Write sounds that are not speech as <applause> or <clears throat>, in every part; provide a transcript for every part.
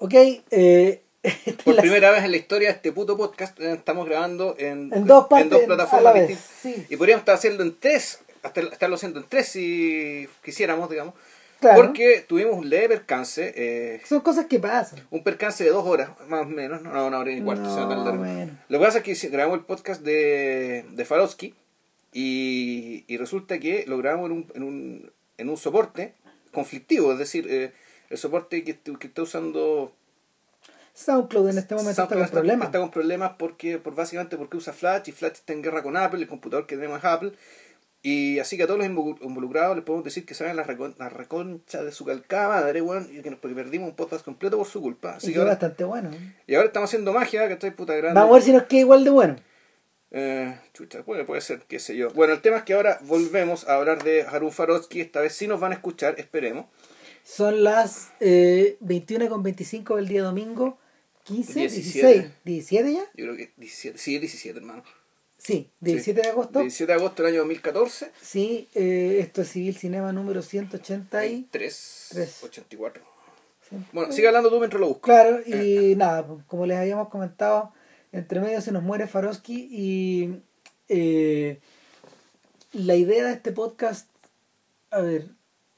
Ok, eh, <laughs> Por las- primera vez en la historia de este puto podcast eh, estamos grabando en, En dos partes, a plataformas la vez, distintas. sí. Y podríamos estar haciendo en tres, hasta estarlo haciendo en tres si quisiéramos, digamos. Claro. Porque tuvimos un leve percance, eh, son cosas que pasan. un percance de dos horas, más o menos, no, una hora y cuarto. No, tan largo. bueno. Lo que pasa es que grabamos el podcast de, de Farowski y, y resulta que lo grabamos en un, en un, en un soporte conflictivo, es decir, eh, el soporte que, que está usando SoundCloud en este momento SoundCloud está con problemas. Está con problemas porque, por básicamente porque usa Flash y Flash está en guerra con Apple, el computador que tenemos es Apple. Y así que a todos los involucrados les podemos decir que vayan la, recon- la reconcha de su calcada, madre, weón, y que nos, porque perdimos un podcast completo por su culpa. Así y que ahora, bastante bueno. y ahora estamos haciendo magia, que estoy puta grande. Vamos a ver si nos queda igual de bueno. Eh, chucha, puede, puede ser, qué sé yo. Bueno, el tema es que ahora volvemos a hablar de Harun Farowski. Esta vez sí nos van a escuchar, esperemos. Son las eh, 21 con 25 del día domingo. 15, 17. 16, 17 ya? Yo creo que 17, sí, 17, hermano. Sí, 17 de agosto. 17 de agosto del año 2014. Sí, eh, esto es Civil Cinema número 180 y... 3, Tres. 84. Bueno, sigue hablando tú mientras lo busco. Claro, y nada, pues, como les habíamos comentado, entre medio se nos muere Farosky y eh, la idea de este podcast, a ver,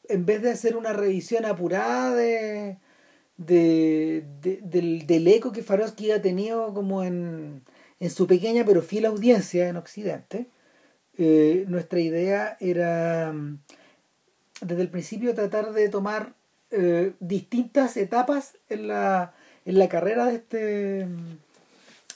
en vez de hacer una revisión apurada de, de, de- del, del eco que Farosky ha tenido como en, en su pequeña pero fiel audiencia en Occidente, eh, nuestra idea era mm, desde el principio tratar de tomar eh, distintas etapas en la, en la carrera de este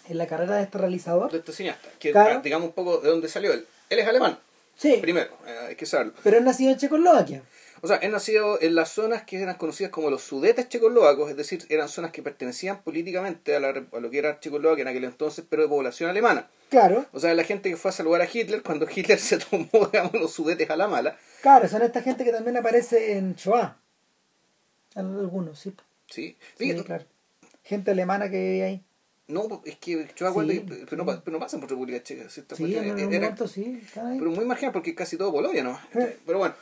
en la carrera de este realizador. De este cineasta. Que Claro. digamos un poco de dónde salió él. Él es alemán, Sí, primero, eh, hay que saberlo. pero es nacido en Checoslovaquia. O sea, él nació en las zonas que eran conocidas como los sudetes checoslovacos, es decir, eran zonas que pertenecían políticamente a, la a lo que era Checoslovaquia en aquel entonces, pero de población alemana. Claro, O sea, la gente que fue a saludar a Hitler cuando <laughs> Hitler se tomó, digamos, los sudetes a la mala. claro, son esta gente que también aparece en Shoah. Algunos, sí. Sí, Sí, Fíjate, claro. Gente alemana que vive ahí. No, es que yo acuerdo Sí. que pero no, pa- pero no pasan por República Checa. si Sí, en algún era- momento sí, pero muy marginal porque es casi todo Polonia, ¿no? Eh. Pero bueno.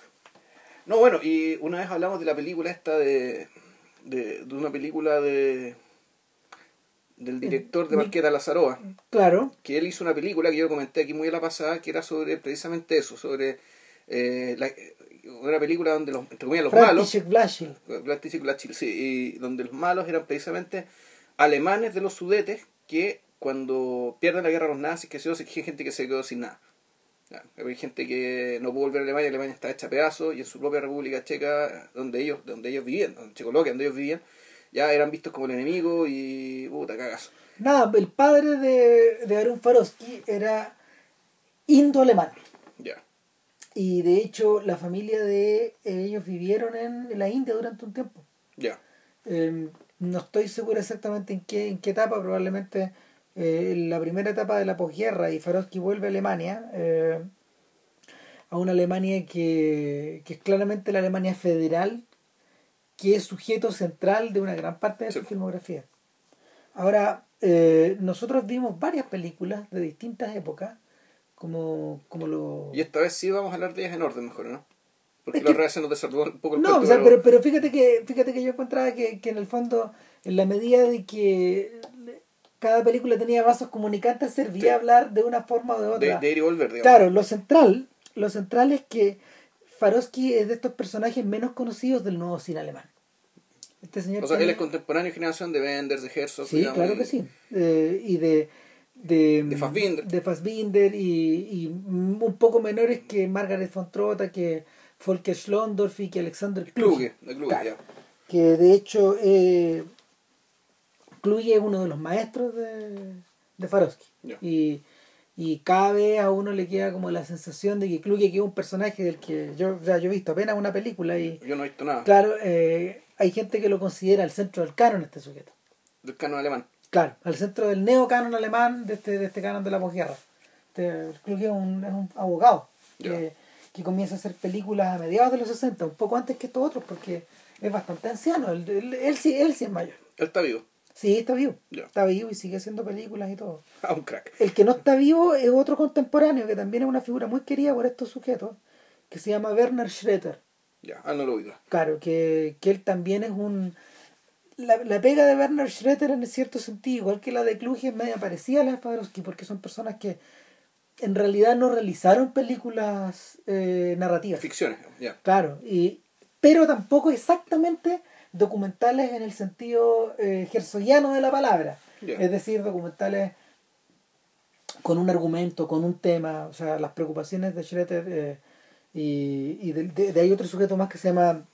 No, bueno, y una vez hablamos de la película esta de. de, de una película de. del director de Marqueta Lazaroa. Claro, Que él hizo una película que yo comenté aquí muy a la pasada, que era sobre precisamente eso, sobre. eh, la- una película donde los, entre comillas, los malos. František sí, y donde los malos eran precisamente alemanes de los sudetes que cuando pierden la guerra a los nazis, que se hay gente que se quedó sin nada. Ya, Hay gente que no pudo volver a Alemania, Alemania está hecha a pedazos y en su propia República Checa, donde ellos, donde ellos vivían, en Checoslovaquia, donde ellos vivían, ya eran vistos como el enemigo y puta cagazo. Nada, el padre de, de Arun Farosky era indo-alemán. Ya. Y de hecho, la familia de ellos vivieron en, en la India durante un tiempo. Ya. Eh, no estoy seguro exactamente en qué, en qué etapa, probablemente eh, en la primera etapa de la posguerra y Farosky vuelve a Alemania, eh, a una Alemania que, que es claramente la Alemania federal, que es sujeto central de una gran parte de su filmografía. Ahora, eh, nosotros vimos varias películas de distintas épocas, como, como lo... Y esta vez sí vamos a hablar de ellas en orden mejor, ¿no? Porque Es la que- reacción nos desarrolló un poco el No, cuento, o sea, pero, pero fíjate que fíjate que yo encontraba que, que en el fondo, en la medida de que cada película tenía vasos comunicantes, servía Sí. a hablar de una forma o de de, otra. de ir y volver, digamos. claro, lo central, lo central es que Farosky es de estos personajes menos conocidos del nuevo cine alemán. Este señor O sea, él es contemporáneo de generación de Wenders, de Herzog, Sí, digamos, claro que sí. Eh, y de de, De Fassbinder. de Fassbinder y, y un poco menores que Margaret von Trotta, que Volker Schlondorf y que Alexander Kluge. Kluge, de Kluge, Claro. ya. que de hecho eh, Kluge es uno de los maestros de, de Farosky Ya. y, y cada vez a uno le queda como la sensación de que Kluge que es un personaje del que yo, o sea, yo he visto apenas una película y Yo no he visto nada claro, eh, hay gente que lo considera el centro del canon este sujeto del canon alemán. claro, al centro del neocanon alemán de este, de este canon de la posguerra este, Kluge es un, es un abogado Ya. que, que comienza a hacer películas a mediados de los 60 un poco antes que estos otros porque es bastante anciano él, él, él sí, él sí es mayor Él está vivo. Sí, está vivo. Está vivo y sigue haciendo películas y todo. Ah, un crack. El que no está vivo es otro contemporáneo que también es una figura muy querida por estos sujetos, que se llama Werner Schroeter. Ya, ah, no lo oigo. Claro, que, que él también es un... la, la pega de Werner Schroeter en cierto sentido, igual que la de Kluge, es media parecida a la de Jodorowsky, porque son personas que en realidad no realizaron películas eh, narrativas. Ficciones, ya. Claro, y, pero tampoco exactamente documentales en el sentido eh, de la palabra. Es decir, documentales con un argumento, con un tema, o sea, las preocupaciones de Schroeter eh, y, y de, de- de ahí otro sujeto más que se llama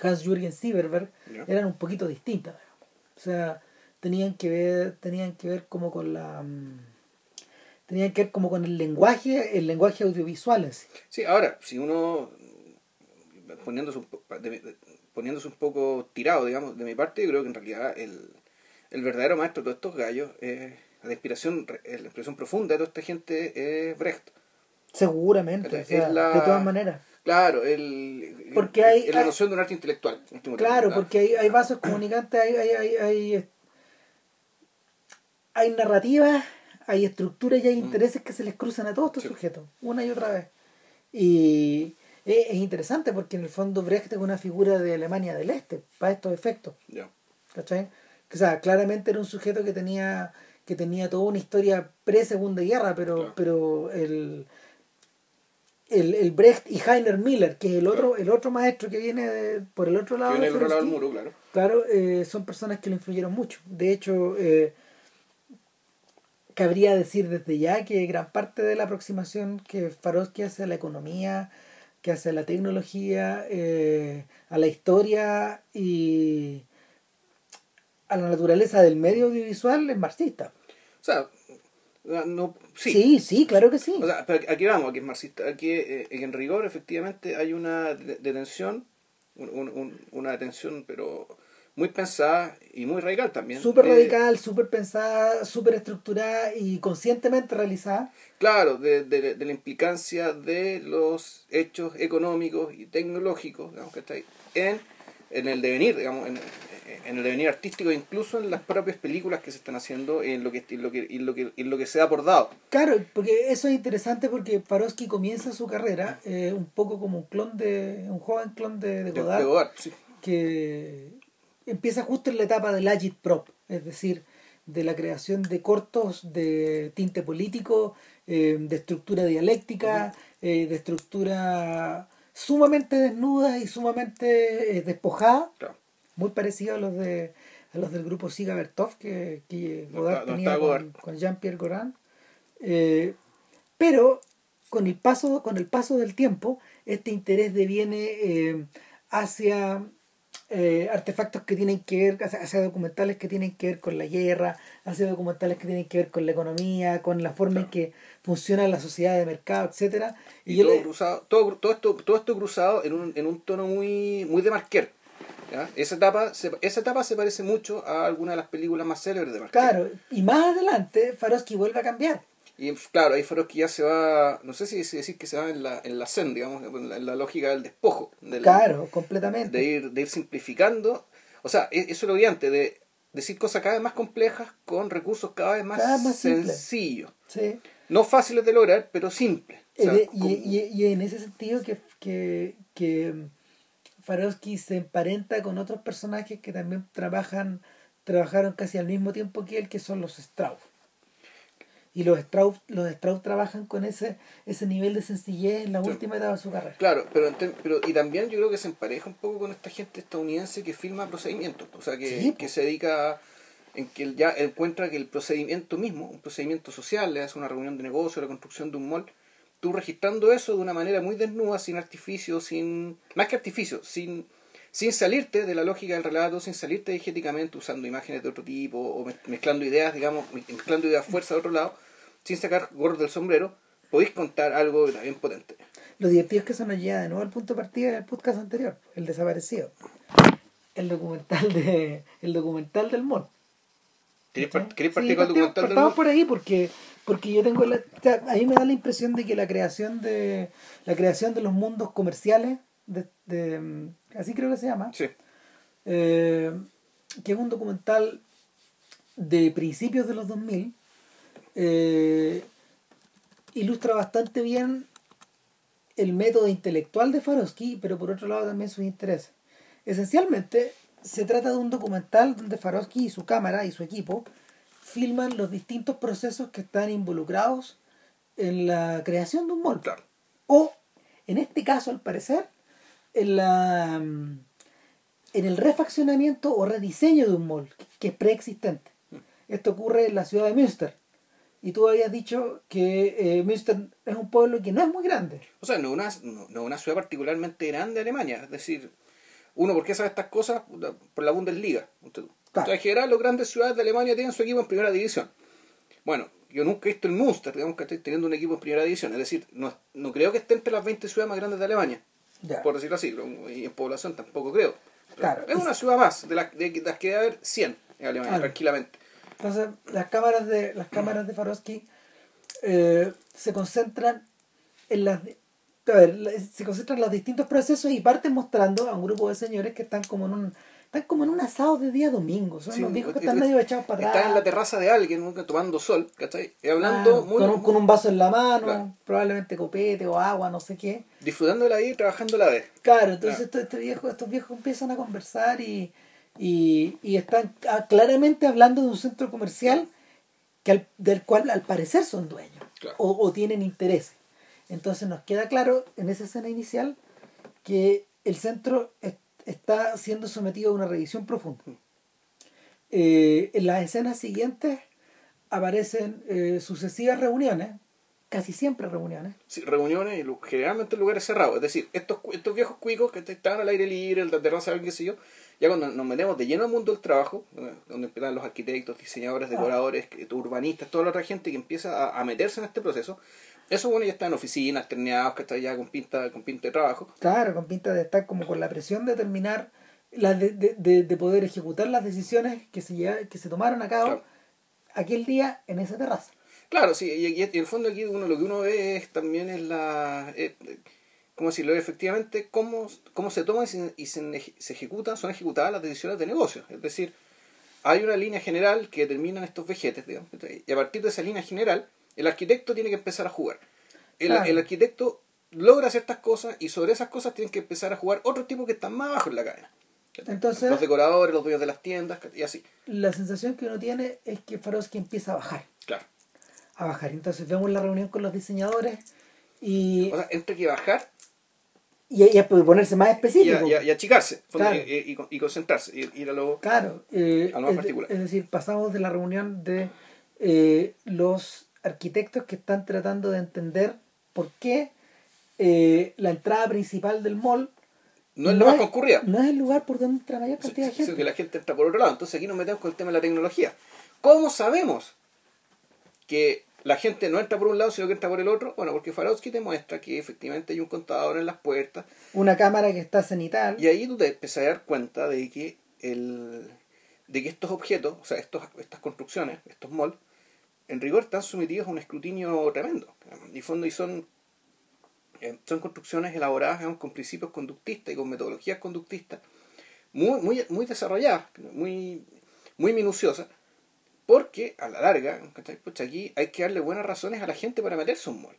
Hans-Jürgen Sieberberg, eran un poquito distintas. O sea, tenían que ver, tenían que ver como con la mm, tenían que ver como con el lenguaje, el lenguaje audiovisual en sí. Sí, ahora, si uno, poniéndose poniéndose un poco tirado, digamos, de mi parte, yo creo que en realidad el, el verdadero maestro de todos estos gallos, eh, la inspiración eh, la inspiración profunda de toda esta gente es Brecht. Seguramente, o Es sea, la- de todas maneras. Claro, el, Porque hay- la hay- noción de un arte intelectual. Claro, porque hay, hay vasos comunicantes, hay, hay, hay, hay, hay narrativas, hay estructuras y hay intereses que se les cruzan a todos estos Mm. Sí. sujetos, una y otra vez. Y es, es interesante porque en el fondo Brecht es una figura de Alemania del Este, para estos efectos. Ya. ¿Cachai? O sea, claramente era un sujeto que tenía que tenía toda una historia pre-segunda guerra, pero, Claro. pero el, el, el Brecht y Heiner Miller, que es el otro, el otro maestro que viene de- por el otro Que lado viene del lado del muro, claro. Claro, eh, son personas que lo influyeron mucho. De hecho, eh, cabría decir desde ya que gran parte de la aproximación que Farosky hace a la economía, que hace a la tecnología, eh, a la historia y a la naturaleza del medio audiovisual es marxista. O sea, no, sí. Sí, sí, claro que sí. O sea, pero aquí vamos, aquí es marxista. Aquí eh, en rigor, efectivamente, hay una de- detención, un- un- una detención, pero muy pensada y muy radical también. Súper de- radical, súper pensada, súper estructurada y conscientemente realizada. Claro, de, de- de la implicancia de los hechos económicos y tecnológicos, digamos, que está ahí, en, en el devenir, digamos, en, en el devenir artístico, incluso en las propias películas que se están haciendo, en lo que, en lo que, en lo que, en lo que se da por dado. Claro, porque eso es interesante porque Farosky comienza su carrera eh, un poco como un clon de un joven clon de, Godard, de Godard, sí. que empieza justo en la etapa del agitprop, es decir, de la creación de cortos de tinte político, eh, de estructura dialéctica, eh, de estructura sumamente desnuda y sumamente eh, despojada, Claro. muy parecido a los de a los del grupo Siga Bertov que, Godard no tenía con, Jean-Pierre Gorin. Eh, pero con el paso con el paso del tiempo este interés deviene hacia eh, artefactos que tienen que ver hacia, hacia documentales que tienen que ver con la guerra hacia documentales que tienen que ver con la economía con la forma en que funciona la sociedad de mercado etcétera Y, todo, le- cruzado, todo, todo, esto, todo esto cruzado en un, en un tono muy, muy de Marquer. ¿ya? Esa, etapa, se, esa etapa se parece mucho a alguna de las películas más célebres de Marquer. claro y más adelante Farosky vuelve a cambiar Y claro, ahí Farosky ya se va, no sé si decir que se va en la, en la zen, digamos, en la, en la lógica del despojo. Del, claro completamente De ir, de ir simplificando. O sea, e- eso es lo brillante, de decir cosas cada vez más complejas con recursos cada vez más, Cada vez más sencillos. sí No fáciles de lograr, pero simples. O sea, Eh, y, y- y en ese sentido que, que, que Farosky se emparenta con otros personajes que también trabajan trabajaron casi al mismo tiempo que él, que son los Strauss. Y los Strauss, los Strauss trabajan con ese, ese nivel de sencillez en la última etapa de su carrera. Claro, pero, pero y también yo creo que se empareja un poco con esta gente estadounidense que filma procedimientos, o sea, que, Sí, que se dedica en que él ya encuentra que el procedimiento mismo, un procedimiento social, le hace una reunión de negocio, la construcción de un mall, tú registrando eso de una manera muy desnuda, sin artificio, sin más que artificio, sin sin salirte de la lógica del relato, sin salirte diegéticamente usando imágenes de otro tipo o mez- mezclando ideas, digamos, mezclando ideas fuerza de otro lado, sin sacar gorros del sombrero, podéis contar algo también potente. Lo divertido es que eso nos lleva de nuevo al punto de partida del podcast anterior, el desaparecido. El documental de el documental del mall. ¿Queréis ¿Cachai? part- queréis Sí, partir con el documental del partamos mall? por ahí porque porque yo tengo la, o sea, a mí me da la impresión de que la creación de la creación de los mundos comerciales de, de- así creo que se llama Sí. eh, que es un documental de principios de los 2000 eh, ilustra bastante bien el método intelectual de Farosky pero por otro lado también sus intereses esencialmente se trata de un documental donde Farosky y su cámara y su equipo filman los distintos procesos que están involucrados en la creación de un. Claro. O, en este caso, al parecer, en la en el refaccionamiento o rediseño de un mall que es preexistente. Esto ocurre en la ciudad de Münster. Y tú habías dicho que eh, Münster es un pueblo que no es muy grande. O sea, no es una, no, una ciudad particularmente grande de Alemania. Es decir, uno, ¿por qué sabe estas cosas? Por la Bundesliga. Entonces, Claro. en general, las grandes ciudades de Alemania tienen su equipo en primera división. Bueno, yo nunca he visto el Münster, digamos que estoy teniendo un equipo en primera división. Es decir, no, no creo que esté entre las 20 ciudades más grandes de Alemania, Por decirlo así. Y en población tampoco creo. Claro. Es una ciudad más, de las, de las que debe haber 100 en Alemania, Claro. tranquilamente. Entonces, las cámaras de las cámaras de Farosky eh, se concentran en las a ver, se concentran en los distintos procesos y parten mostrando a un grupo de señores que están como en un están como en un asado de día domingo, son Sí, los viejos que es- están es- medio echados para atrás. Está en la terraza de alguien tomando sol, ¿cachai? Y hablando muy, con, un, con un vaso en la mano, Claro. probablemente copete o agua, no sé qué. disfrutando de la vida y trabajando a la vez. Claro, entonces Claro. Estos, viejos, estos viejos empiezan a conversar y, y, y están ah, claramente hablando de un centro comercial que al- del cual al parecer son dueños Claro. o, o tienen interés. Entonces nos queda claro en esa escena inicial que el centro es- está siendo sometido a una revisión profunda. Eh, en las escenas siguientes aparecen eh, sucesivas reuniones, casi siempre reuniones, Sí, reuniones y generalmente en lugares cerrados. Es decir, estos, estos viejos cuicos que estaban al aire libre, el de terraza, qué sé yo, ya cuando nos metemos de lleno al mundo del trabajo, donde- donde empiezan los arquitectos, diseñadores, decoradores, urbanistas, toda la otra gente que empieza a meterse en este proceso, esos bueno ya están en oficinas, terneados, que están ya con pinta, con pinta de trabajo. Claro, con pinta de estar como con la presión de terminar, la de, de, de, de poder ejecutar las decisiones que se, lleva- que se tomaron a cabo Claro. aquel día en esa terraza. Claro, sí, y, y- en el fondo aquí uno lo que uno ve es también es la... eh, ¿Cómo decirlo? Efectivamente, cómo, cómo se toman y, se, y se, se ejecutan, son ejecutadas las decisiones de negocio. Es decir, hay una línea general que determinan estos vejetes, digamos, y a partir de esa línea general, el arquitecto tiene que empezar a jugar. El, Claro. el arquitecto logra ciertas cosas y sobre esas cosas tienen que empezar a jugar otros tipos que están más abajo en la cadena. Entonces, Los decoradores, los dueños de las tiendas, y así. la sensación que uno tiene es que Farosky empieza a bajar, Claro. a bajar. Entonces vemos la reunión con los diseñadores y, O sea, entre que bajar y, y ponerse más y, específico. a- y a- y achicarse Claro. y, y- y concentrarse, y ir a lo... Claro, eh, A lo más es, particular. es decir, pasamos de la reunión de eh, los arquitectos que están tratando de entender por qué eh, la entrada principal del mall No es lo más concurrida. No es el lugar por donde entra mayor cantidad de sino gente. que la gente entra por otro lado. Entonces aquí nos metemos con el tema de la tecnología. ¿Cómo sabemos que la gente no entra por un lado, sino que entra por el otro? Bueno, porque Farowski te muestra que efectivamente hay un contador en las puertas. Una cámara que está cenital. Y ahí tú te empiezas a dar cuenta de que el de que estos objetos, o sea, estos, estas construcciones, estos malls, en rigor están sometidos a un escrutinio tremendo. Y fondo y son eh, son construcciones elaboradas digamos, con principios conductistas y con metodologías conductistas muy, muy, muy desarrolladas, muy, muy minuciosas, porque a la larga, aquí hay que darle buenas razones a la gente para meterse un mall.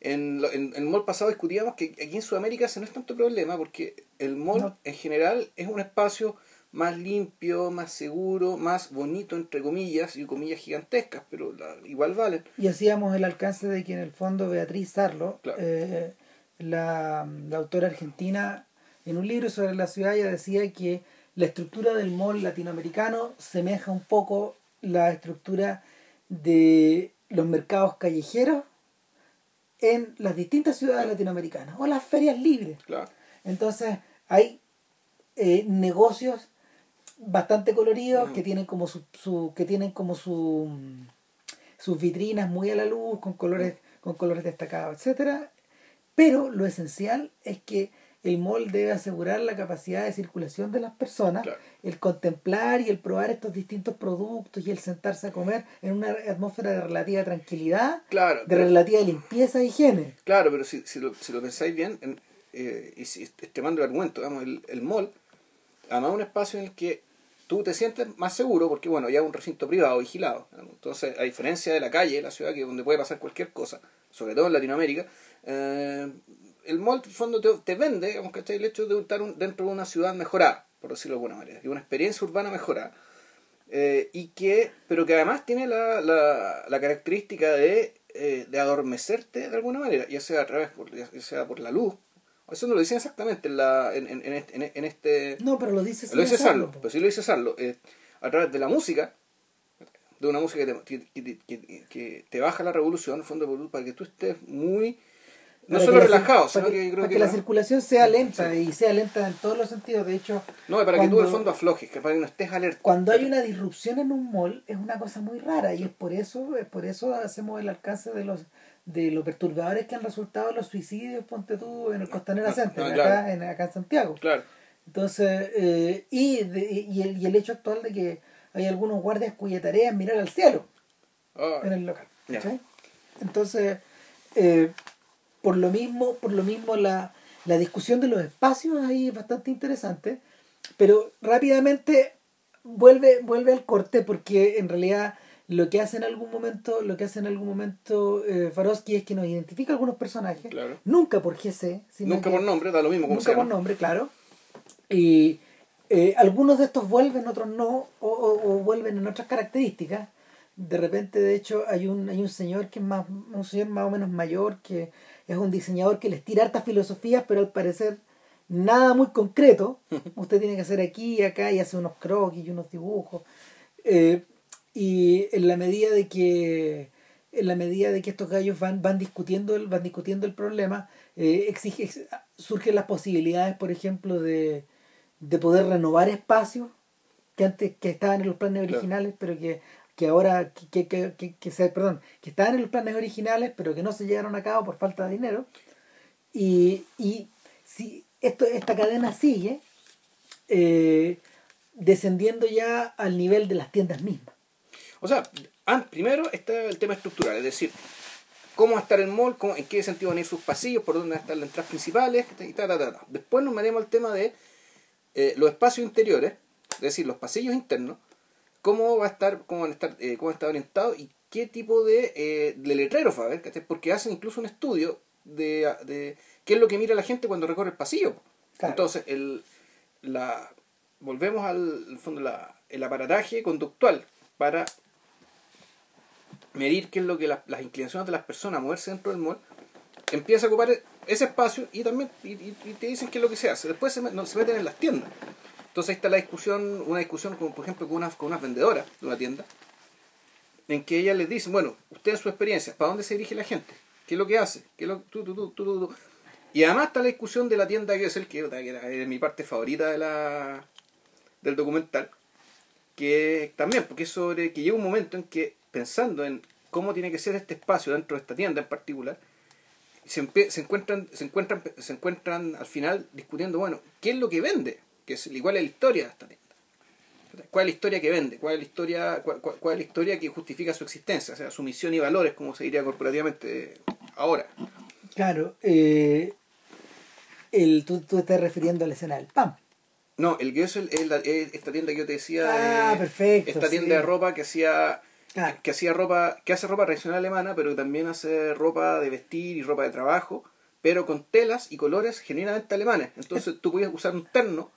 En, lo- en, en el mall pasado discutíamos que aquí en Sudamérica ese no es tanto problema, porque el mall No. en general es un espacio más limpio, más seguro, más bonito, entre comillas, y comillas gigantescas, pero la- igual valen. Y hacíamos el alcance de que en el fondo Beatriz Sarlo, Claro. eh, la, la autora argentina, en un libro sobre la ciudad ella decía que la estructura del mall latinoamericano semeja un poco la estructura de los mercados callejeros en las distintas ciudades latinoamericanas o las ferias libres. Claro. Entonces hay eh, negocios bastante coloridos Mm. que tienen como su, su- que tienen como su sus vitrinas muy a la luz con colores con colores destacados, etcétera. Pero lo esencial es que el mall debe asegurar la capacidad de circulación de las personas, Claro. el contemplar y el probar estos distintos productos y el sentarse a comer en una atmósfera de relativa tranquilidad, Claro, de pero- relativa limpieza e higiene. Claro, pero si, si, lo, si lo pensáis bien, en- eh, y si estimando el argumento, digamos, el, el mall, además es un espacio en el que tú te sientes más seguro, porque bueno, ya es un recinto privado, vigilado. Entonces, a diferencia de la calle, la ciudad, que donde puede pasar cualquier cosa, sobre todo en Latinoamérica, eh, el mall, en fondo, te, te vende, digamos, ¿cachai? el hecho de estar un- dentro de una ciudad mejorada. por decirlo de alguna manera, es una experiencia urbana mejorada. Eh, y que, pero que además tiene la, la, la característica de, eh, de adormecerte de alguna manera, ya sea a través, por, ya sea por la luz, eso no lo dicen exactamente en, la, en, en, en este, en este... No, pero lo dice Lo dice Sarlo, pero sí lo dice Sarlo. Eh, a través de la música, de una música que te, que, que, que te baja la revolución, en el fondo, para que tú estés muy no solo relajado, sino que, creo para que, la circulación sea lenta y sea lenta en todos los sentidos. De hecho, no, para que tú en el fondo aflojes, que para que no estés alerta. Cuando hay una disrupción en un mall es una cosa muy rara y es por eso, es por eso hacemos el alcance de los de los perturbadores que han resultado los suicidios, ponte tú, en el Costanera Center, acá, en, acá en Santiago. Claro. Entonces, eh, y, de, y, el, y el hecho actual de que hay algunos guardias cuya tarea es mirar al cielo oh, en el local. Entonces, eh, por lo mismo, por lo mismo la, la discusión de los espacios ahí es bastante interesante, pero rápidamente vuelve, vuelve al corte porque en realidad lo que hace en algún momento, lo que hace en algún momento eh, Farosky es que nos identifica algunos personajes, nunca por GC, sino nunca por nombre, da lo mismo como Nunca por nombre, claro. Y eh, algunos de estos vuelven, otros no, o, o, vuelven en otras características. De repente, de hecho, hay un, hay un señor que es más, un señor más o menos mayor, que es un diseñador que les tira hartas filosofías, pero al parecer nada muy concreto. <laughs> Usted tiene que hacer aquí y acá y hace unos croquis y unos dibujos. Eh, y en la medida de que en la medida de que estos gallos van, van discutiendo el, van discutiendo el problema, eh, exige, surgen las posibilidades, por ejemplo, de, de poder renovar espacios que antes que estaban en los planes originales, pero que, que ahora que, que, que, que, se, perdón, que estaban en los planes originales, pero que no se llevaron a cabo por falta de dinero. Y, y si esto, esta cadena sigue eh, descendiendo ya al nivel de las tiendas mismas. O sea, primero está el tema estructural, es decir, cómo va a estar el mall, en qué sentido van a ir sus pasillos, por dónde van a estar las entradas principales, y tal, Después nos metemos al tema de eh, los espacios interiores, es decir, los pasillos internos, cómo va a estar, cómo van a estar, eh, cómo está orientado y qué tipo de, eh, de letreros va a haber, porque hacen incluso un estudio de, de, qué es lo que mira la gente cuando recorre el pasillo. Entonces, el, la, volvemos al fondo, la, el aparataje conductual para medir qué es lo que las inclinaciones de las personas a moverse dentro del mall, empieza a ocupar ese espacio y también y, te dicen qué es lo que se hace. Después se, meten en las tiendas. Entonces ahí está la discusión, una discusión como por ejemplo con unas, con unas vendedoras de una tienda, en que ellas les dicen, bueno, ustedes su experiencia, ¿para dónde se dirige la gente? ¿Qué es lo que hace? ¿Qué es lo, Y además está la discusión de la tienda que es el que, era, mi parte favorita de la, del documental, que también, porque es sobre que llega un momento en que pensando en cómo tiene que ser este espacio dentro de esta tienda en particular, se, se, encuentran, se, encuentran, se encuentran al final discutiendo, bueno, ¿qué es lo que vende? Que es, igual es la historia de esta tienda. ¿Cuál es la historia que vende? ¿Cuál es la historia, cuál, cuál, es la historia que justifica su existencia? O sea, su misión y valores, como se diría corporativamente ahora. Claro, eh, el, tú, tú estás refiriendo a la escena del PAM. No, el que es, el, esta tienda que yo te decía. Ah, perfecto. Esta tienda de ropa que hacía que hacía ropa, que hace ropa tradicional alemana, pero también hace ropa de vestir y ropa de trabajo, pero con telas y colores genuinamente alemanes. Entonces tú podías usar un terno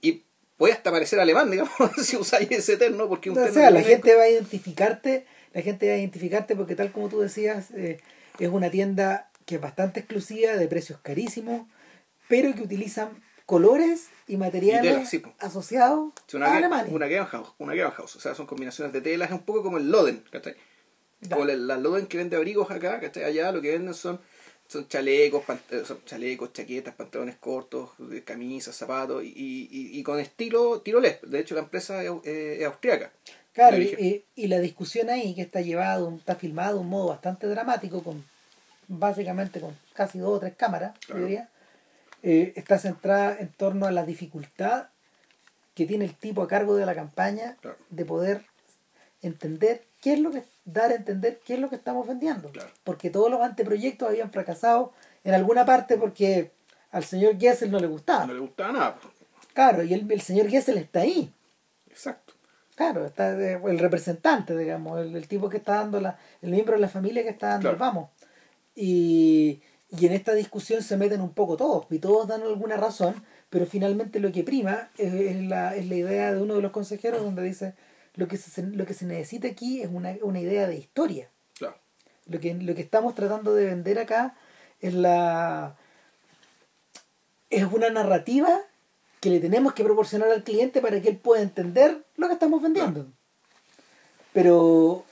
y podías hasta parecer alemán, digamos, <laughs> si usáis ese terno, porque un O sea, la gente va a identificarte, la gente va a identificarte porque tal como tú decías, eh, es una tienda que es bastante exclusiva, de precios carísimos, pero que utilizan colores y materiales asociados una, a Alemania. Una Gegenhaus, una Gegenhaus, o sea, son combinaciones de telas, es un poco como el Loden, ¿cachai? Como la, Loden que vende abrigos acá, ¿cachai? Allá lo que venden son son chalecos, eh, son chalecos, chaquetas, pantalones cortos, camisas, zapatos y, y, y con estilo tiroles. De hecho, la empresa es, es austriaca. Claro, y, y, la discusión ahí que está llevado, está filmado de un modo bastante dramático, con básicamente con casi dos o tres cámaras, diría, eh, está centrada en torno a la dificultad que tiene el tipo a cargo de la campaña de poder entender qué es lo que dar a entender qué es lo que estamos vendiendo. Porque todos los anteproyectos habían fracasado en alguna parte porque al señor Gessel no le gustaba. No le gustaba nada claro y el, el señor Gessel está ahí. Exacto. Claro está el representante digamos el, tipo que está dando la el miembro de la familia que está dando el vamos. Y y en esta discusión se meten un poco todos, y todos dan alguna razón, pero finalmente lo que prima es, es la, es la idea de uno de los consejeros donde dice lo que se, lo que se necesita aquí es una, una idea de historia. Claro. Lo que, lo que estamos tratando de vender acá es la es una narrativa que le tenemos que proporcionar al cliente para que él pueda entender lo que estamos vendiendo. Pero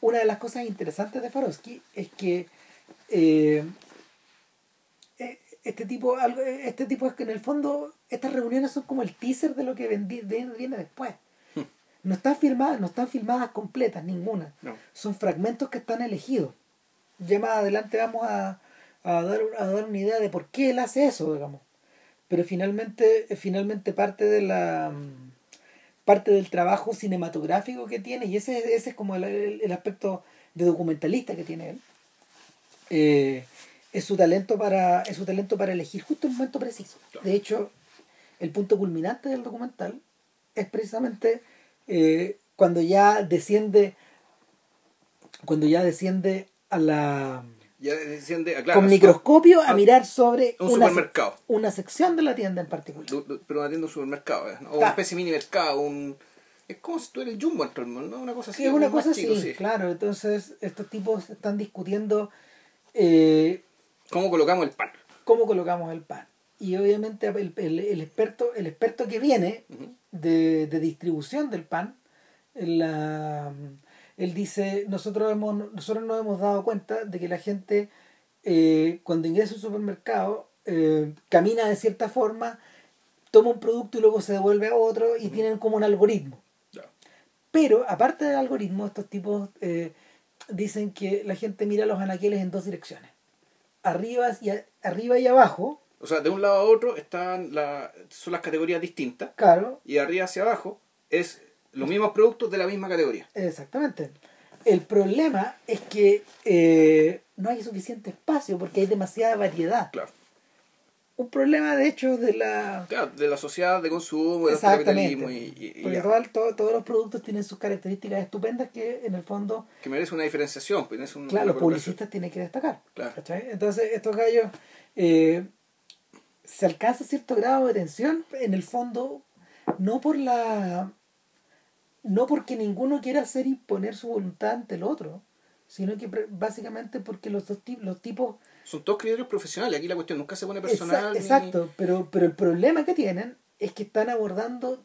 una de las cosas interesantes de Farosky es que eh, este tipo algo este tipo es que en el fondo estas reuniones son como el teaser de lo que viene después. No están filmadas no están filmadas completas ninguna. No. son fragmentos que están elegidos. Ya más adelante vamos a, a dar a dar una idea de por qué él hace eso digamos. Pero finalmente finalmente parte de la parte del trabajo cinematográfico que tiene y ese, ese es como el, el- el aspecto de documentalista que tiene él. Eh, es su talento para es su talento para elegir justo el momento preciso Claro. de hecho el punto culminante del documental es precisamente eh, cuando ya desciende cuando ya desciende a la Ya desciende, claro, con microscopio a mirar sobre un una, supermercado. una sección de la tienda en particular Du- du- pero atiende un supermercado, ¿eh? o Claro. una especie de mini mercado, un... Es como si tú eres el jumbo entre el mundo, ¿no? Una cosa así. Sí, es una cosa así, sí. claro. Entonces, estos tipos están discutiendo eh, ¿Cómo colocamos el pan? cómo colocamos el pan. Y obviamente el, el- el experto, el experto que viene de, de distribución del pan, la- él dice, nosotros hemos, nosotros nos hemos dado cuenta de que la gente eh, cuando ingresa a un supermercado eh, camina de cierta forma, toma un producto y luego se devuelve a otro y tienen como un algoritmo. Pero, aparte del algoritmo, estos tipos eh, dicen que la gente mira los anaqueles en dos direcciones. Arriba y, a- arriba y abajo, O sea, de un lado a otro están la, son las categorías distintas claro, y de arriba hacia abajo es los mismos productos de la misma categoría. exactamente. El problema es que eh, no hay suficiente espacio porque hay demasiada variedad. Claro. Un problema, de hecho, de la... Claro, de la sociedad de consumo, del Exactamente. capitalismo y, y- y Porque todo- todo- todos los productos tienen sus características estupendas que, en el fondo, que merece una diferenciación, pues, merece un- claro, los publicistas tienen que destacar. Claro. ¿cachai? Entonces, estos gallos eh, se alcanza cierto grado de tensión, en el fondo, no por la. no porque ninguno quiera hacer imponer su voluntad ante el otro, sino que básicamente porque los dos los tipos. Son todos criterios profesionales, aquí la cuestión nunca se pone personal. ni- exacto, pero, pero el problema que tienen es que están abordando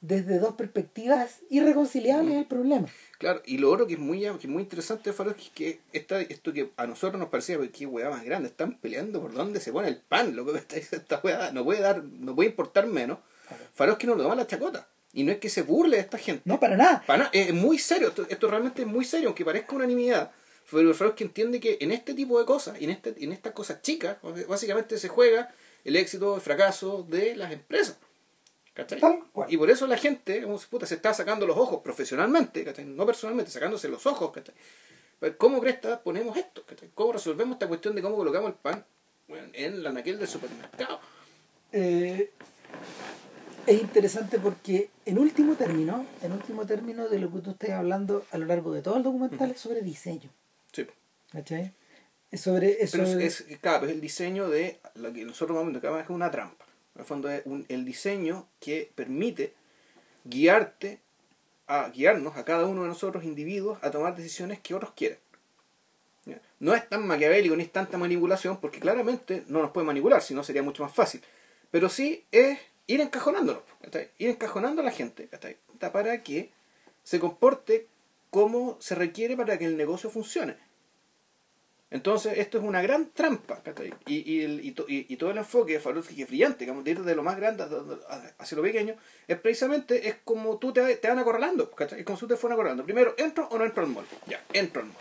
desde dos perspectivas irreconciliables el problema. Claro, y lo otro que es muy, que es muy interesante Farosky es que esta, esto que a nosotros nos parecía, "Pero qué hueá más grande, están peleando por dónde se pone el pan, loco, <laughs> que está esta hueá no puede dar, no puede importar menos. Farosky no lo toma la chacota. Y no es que se burle de esta gente. No, para nada. Para nada, es muy serio, esto, esto realmente es muy serio, aunque parezca unanimidad. Pero Farosky entiende que en este tipo de cosas, y en, este, en estas cosas chicas, básicamente se juega el éxito o el fracaso de las empresas. ¿Cachai? Y por eso la gente, como se, puta, se está sacando los ojos profesionalmente, ¿cachai? no personalmente, sacándose los ojos. ¿cachai? ¿Cómo cresta ponemos esto? ¿cachai? ¿Cómo resolvemos esta cuestión de cómo colocamos el pan bueno, en la naquel del supermercado? eh, es interesante porque en último término, en último término de lo que tú estás hablando a lo largo de todo el documental es sobre diseño, Sí. ¿cachai? Es sobre, es Pero es, es, claro, es el diseño de lo que nosotros vamos a es una trampa. En el fondo es un- el diseño que permite guiarte a guiarnos a cada uno de nosotros individuos a tomar decisiones que otros quieren. ¿Ya? No es tan maquiavélico ni es tanta manipulación porque claramente no nos puede manipular, si no sería mucho más fácil. Pero sí es ir encajonándonos, ir encajonando a la gente ¿cachai? para que se comporte como se requiere para que el negocio funcione. Entonces, esto es una gran trampa, ¿cachai? Y, y, el- y, to- y- todo el enfoque de Farolski, que es brillante, digamos, de ir de lo más grande hacia lo pequeño, es precisamente es como tú te, te van acorralando, ¿cachai? Es como si te fueran acorralando. Primero, ¿entro o no entro al mall? Ya, entro al mall.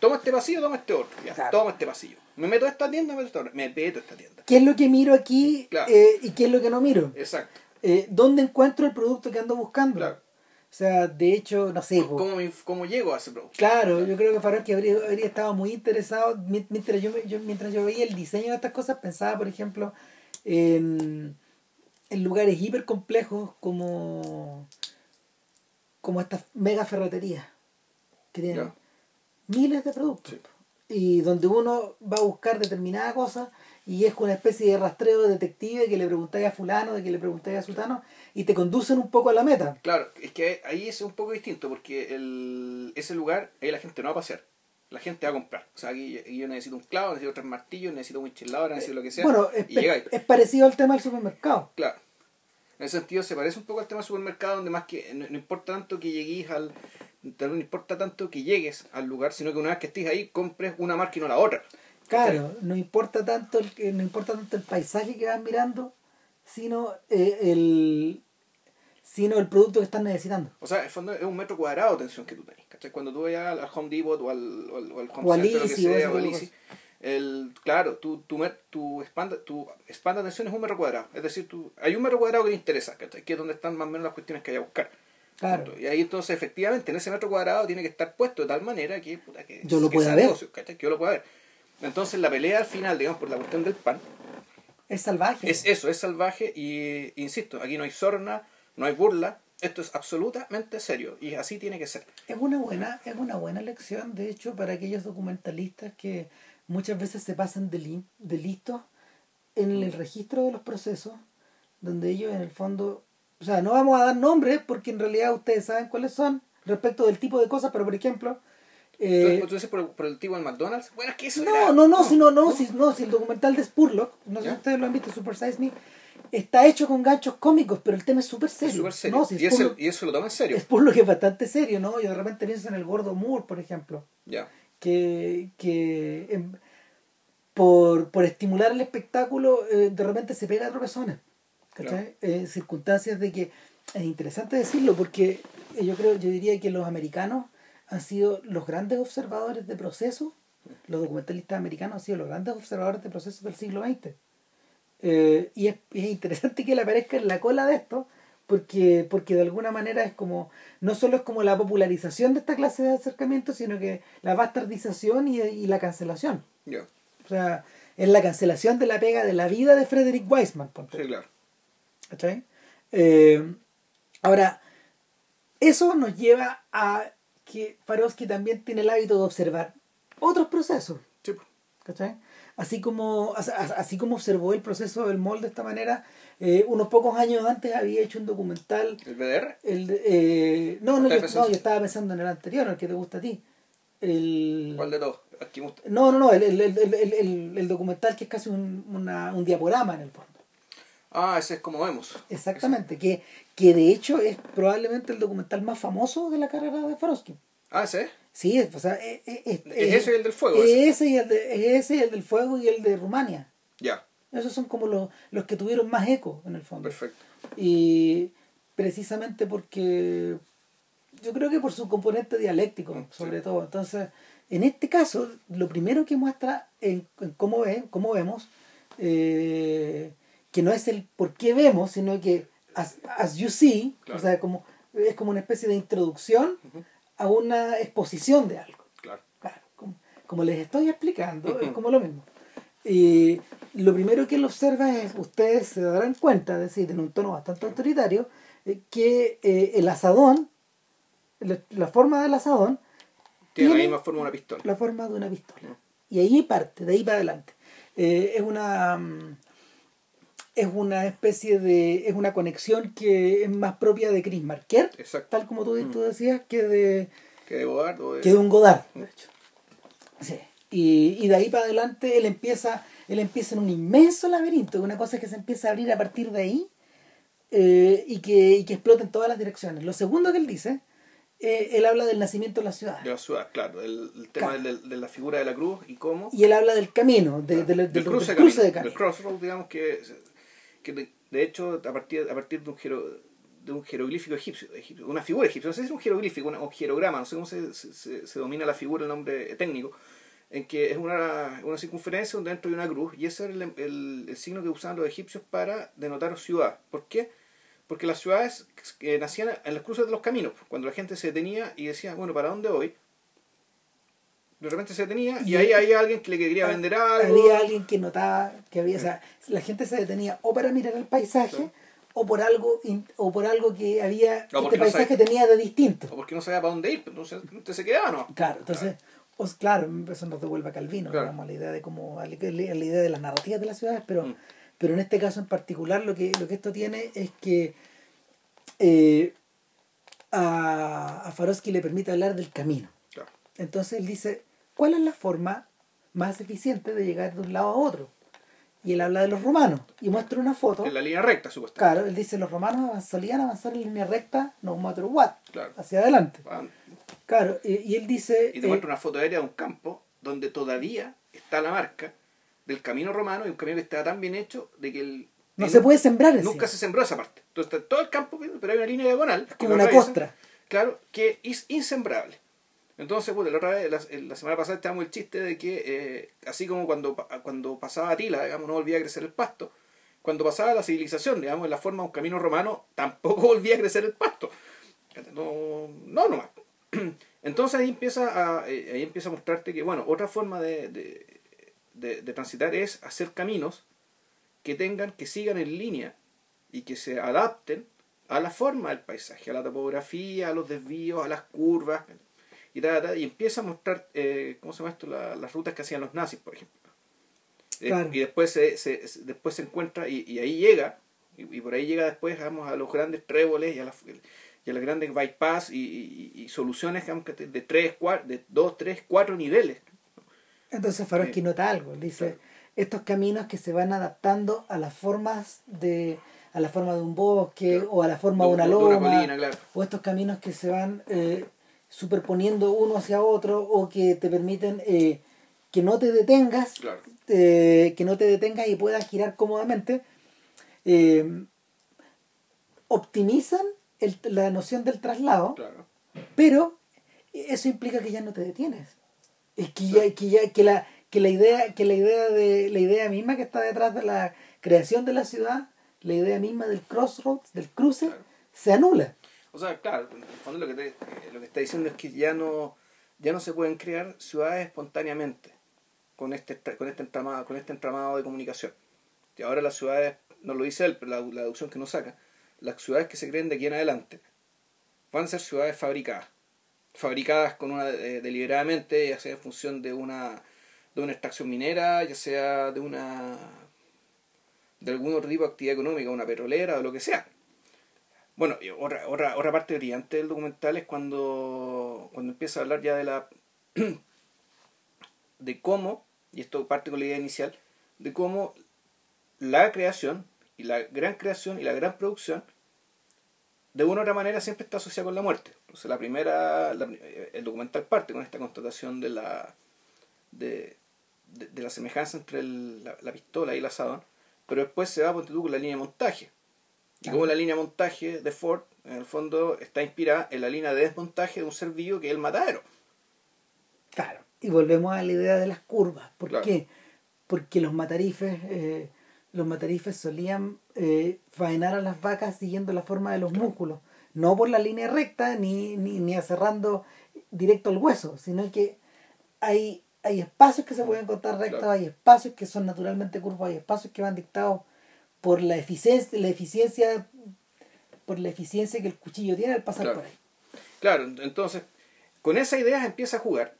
Toma este pasillo, toma este otro. Ya, Claro. toma este pasillo. Me meto a esta tienda, me meto a esta. Me meto a esta tienda. ¿Qué es lo que miro aquí Claro. eh, y qué es lo que no miro? Exacto. Eh, ¿Dónde encuentro el producto que ando buscando? Claro. O sea, de hecho, no sé. ¿Cómo, me- cómo llego a ese producto? Claro, yo creo que Farolki habría, habría estado muy interesado mi- mientras yo, yo- mientras yo veía el diseño de estas cosas, pensaba, por ejemplo, en, en lugares hiper complejos como, como estas mega ferreterías que tienen miles de productos Sí. y donde uno va a buscar determinada cosa y es una especie de rastreo de detective que le preguntáis a fulano, de que le preguntáis a sutano, y te conducen un poco a la meta. Claro, es que ahí es un poco distinto, porque el, ese lugar, ahí la gente no va a pasear. La gente va a comprar. O sea, aquí, aquí yo necesito un clavo, necesito tres martillos, necesito un winchelador, necesito lo que sea. Bueno, es, y llegáis. es parecido al tema del supermercado. Claro. En ese sentido se parece un poco al tema del supermercado, donde más que no, no importa tanto que llegues al. No importa tanto que llegues al lugar, sino que una vez que estés ahí, compres una marca y no la otra. Claro, no importa tanto el, que- no importa tanto el paisaje que vas mirando, sino eh, el sino el producto que estás necesitando. O sea, en el fondo es un metro cuadrado de tensión que tú tenés. ¿cachai? Cuando tú vayas al Home Depot o al, o al, o al Home O Center, lo que Easy, o ese sea, o al tipo de Easy, el, claro, tu, tu, tu, expanda, tu expanda tensión es un metro cuadrado. Es decir, tú, hay un metro cuadrado que te interesa, ¿cachai? que es donde están más o menos las cuestiones que hay a buscar. Claro. Y ahí entonces, efectivamente, en ese metro cuadrado tiene que estar puesto de tal manera que, puta, que, Yo lo que pueda ver. Que yo lo pueda ver. Entonces, la pelea al final, digamos, por la cuestión del pan, Es salvaje. es eso, es salvaje y, insisto, aquí no hay sorna, no hay burla, esto es absolutamente serio y así tiene que ser. Es una buena, es una buena lección, de hecho, para aquellos documentalistas que muchas veces se pasan de, li- de listos en el registro de los procesos, donde ellos en el fondo, o sea, no vamos a dar nombres porque en realidad ustedes saben cuáles son respecto del tipo de cosas, pero por ejemplo, eh, ¿Tú dices por, el- por el tipo del McDonald's? Bueno, es que eso no, era- no, no, si no, no, si, no, si el documental de Spurlock, no sé si ustedes lo han visto, Super Size Me, está hecho con ganchos cómicos, pero el tema es súper Es serio. súper serio. No, si y, eso, Spurlock, y eso lo toma en serio. Spurlock es bastante serio, ¿no? Yo de repente pienso en el gordo Moore, por ejemplo Ya. que, que em, por, por estimular el espectáculo eh, de repente se pega a tropezones. ¿cachai? Eh, circunstancias de que es interesante decirlo porque eh, yo creo, yo diría que los americanos han sido los grandes observadores de procesos, los documentalistas americanos han sido los grandes observadores de procesos del siglo XX. Eh, y es, es interesante que él aparezca en la cola de esto, porque, porque de alguna manera es como, no solo es como la popularización de esta clase de acercamiento, sino que la bastardización y, y la cancelación. O sea, es la cancelación de la pega de la vida de Frederick Weisman. ponte. Sí, claro. ¿Cachai? Eh, ahora, eso nos lleva a que Farowski también tiene el hábito de observar otros procesos. Sí. ¿cachai? Así como, as- as- así como observó el proceso del molde de esta manera, eh, unos pocos años antes había hecho un documental. ¿El BDR? El, eh, no, no, ¿Estás yo, no, yo estaba pensando en el anterior, el que te gusta a ti. El, ¿Cuál de todos? No, no, no, el, el, el, el, el- el documental que es casi un, una- un diaporama en el fondo. Ah, ese es como vemos. Exactamente, que, que de hecho es probablemente el documental más famoso de la carrera de Farowski. Ah, ese es. Sí, o sea, es, es- es- Es ese y el del fuego. es ese. ese y el de, es ese y el del fuego y el de Rumania. Ya, Esos son como los, los que tuvieron más eco en el fondo. perfecto. Y precisamente porque yo creo que por su componente dialéctico, Mm, sobre todo. Entonces, en este caso, lo primero que muestra en, en cómo, ve, cómo vemos, eh, que no es el por qué vemos, sino que as, as you see, Claro. o sea, como, es como una especie de introducción. A una exposición de algo. Claro. Claro, como, como les estoy explicando, es como lo mismo. Y lo primero que él observa es, ustedes se darán cuenta, es decir, en un tono bastante autoritario, eh, que eh, el asadón, la, la forma del asadón, Tiene la misma forma de una pistola. la forma de una pistola. Y ahí parte, de ahí para adelante. Eh, es una mm, es una especie de es una conexión que es más propia de Chris Marker, Exacto. tal como tú, tú decías, que de, Que de Godard o de... que de un Godard, de hecho. Sí. Y, y de ahí para adelante él empieza, él empieza en un inmenso laberinto, una cosa que se empieza a abrir a partir de ahí eh, y, que, y que explota en todas las direcciones. Lo segundo que él dice, eh, él habla del nacimiento de la ciudad. de la ciudad, claro. El, el tema Claro. de la figura de la cruz y cómo... Y él habla del camino, de, de- del- del cruce, del de, camino. del crossroad, digamos que, que de, hecho a partir a partir de un de un jeroglífico egipcio, egipcio, una figura egipcia, no sé si es un jeroglífico una- o jerograma, no sé cómo se, se, domina la figura, el nombre técnico, en que es una, una circunferencia donde dentro hay una cruz y ese era el, el- signo que usaban los egipcios para denotar ciudad. ¿Por qué? Porque las ciudades que nacían en las cruces de los caminos, cuando la gente se detenía y decía, bueno, ¿para dónde voy? De repente se detenía y, Y- ahí había alguien que le quería vender algo. Había alguien que notaba que había, o sea, la gente se detenía o para mirar el paisaje Sí. o por algo in- o por algo que había O este no paisaje tenía de distinto. o porque no sabía para dónde ir, pues, entonces, entonces se quedaba, ¿no? Claro, entonces O, claro, eso nos devuelve a Calvino, Claro. digamos, a la idea de cómo, la, idea de las narrativas de las ciudades, pero, Mm. pero en este caso en particular lo que, lo que esto tiene es que eh, a, a Farosky le permite hablar del camino. Claro. Entonces él dice, ¿cuál es la forma más eficiente de llegar de un lado a otro? Y él habla de los romanos y muestra una foto. En la línea recta, supuestamente. Claro, él dice, los romanos solían avanzar en línea recta, no matter what, Claro. hacia adelante. Van- Claro, y, y él dice... Y te eh, muestra una foto aérea de un campo donde todavía está la marca del camino romano y un camino que está tan bien hecho de que el, no el- se puede sembrar ese. nunca se sembró esa parte. Entonces está todo el campo, pero hay una línea diagonal. como una costra. Claro, que es insembrable. Entonces, puta, la, otra vez, la, la semana pasada estábamos el chiste de que, eh, así como cuando, cuando pasaba Atila, digamos, no volvía a crecer el pasto, cuando pasaba la civilización, digamos, en la forma de un camino romano, tampoco <laughs> volvía a crecer el pasto. No, no nomás. <clears throat> Entonces ahí empieza a, eh, ahí empieza a mostrarte que, bueno, otra forma de, de, de- de transitar es hacer caminos que tengan, que sigan en línea y que se adapten a la forma del paisaje, a la topografía, a los desvíos, a las curvas, y, ta, ta, y empieza a mostrar, eh, ¿cómo se llama esto? La- las rutas que hacían los nazis, por ejemplo. Eh, Claro. Y después se, se- se- después se encuentra, y, y ahí llega, y, y por ahí llega después digamos, a los grandes tréboles y a, las y a grandes bypass y, soluciones digamos, de tres, cua- de dos, tres, cuatro niveles. Entonces Farosky Sí. nota algo, dice, Claro. estos caminos que se van adaptando a las formas de a la forma de un bosque Claro. o a la forma de De- una de una loma colina, o estos caminos que se van eh, superponiendo uno hacia otro o que te permiten eh, que no te detengas Claro. eh, que no te detengas y puedas girar cómodamente eh, optimizan el- la noción del traslado Claro. pero eso implica que ya no te detienes. Es que ya, que ya, que la, que la idea, que la idea de, la idea misma que está detrás de la creación de la ciudad, la idea misma del crossroads, del cruce, Claro. se anula. O sea, claro, en el fondo lo que, te- eh, lo que está diciendo es que ya no, ya no se pueden crear ciudades espontáneamente con este, con este entramado, con este entramado de comunicación. Y ahora las ciudades, no lo dice él, pero la, la deducción que nos saca, las ciudades que se creen de aquí en adelante van a ser ciudades fabricadas. Fabricadas con una eh, deliberadamente, ya sea en función de una de una extracción minera, ya sea de una de algún otro tipo de actividad económica, una petrolera o lo que sea. Bueno, otra, parte brillante del documental es cuando, cuando empieza a hablar ya de la <clears throat> de cómo, y esto parte con la idea inicial, de cómo la creación y la gran creación y la gran producción de una u otra manera siempre está asociada con la muerte. Entonces la primera, la- el documental parte con esta constatación de la de, de, la semejanza entre la, la pistola y el asadón, pero después se va tú, con la línea de montaje. Y como la línea de montaje de Ford, en el fondo, está inspirada en la línea de desmontaje de un ser vivo que es el matadero. Claro. Y volvemos a la idea de las curvas. ¿Por Claro. qué? Porque los matarifes, eh, los matarifes solían eh, faenar a las vacas siguiendo la forma de los músculos. No por la línea recta ni, ni, ni aserrando directo al hueso, sino que hay, hay espacios que se pueden contar rectos, Claro. hay espacios que son naturalmente curvos, hay espacios que van dictados por la eficiencia, la eficiencia, por la eficiencia que el cuchillo tiene al pasar Claro. por ahí. Claro, ent- entonces, con esa idea empieza a jugar.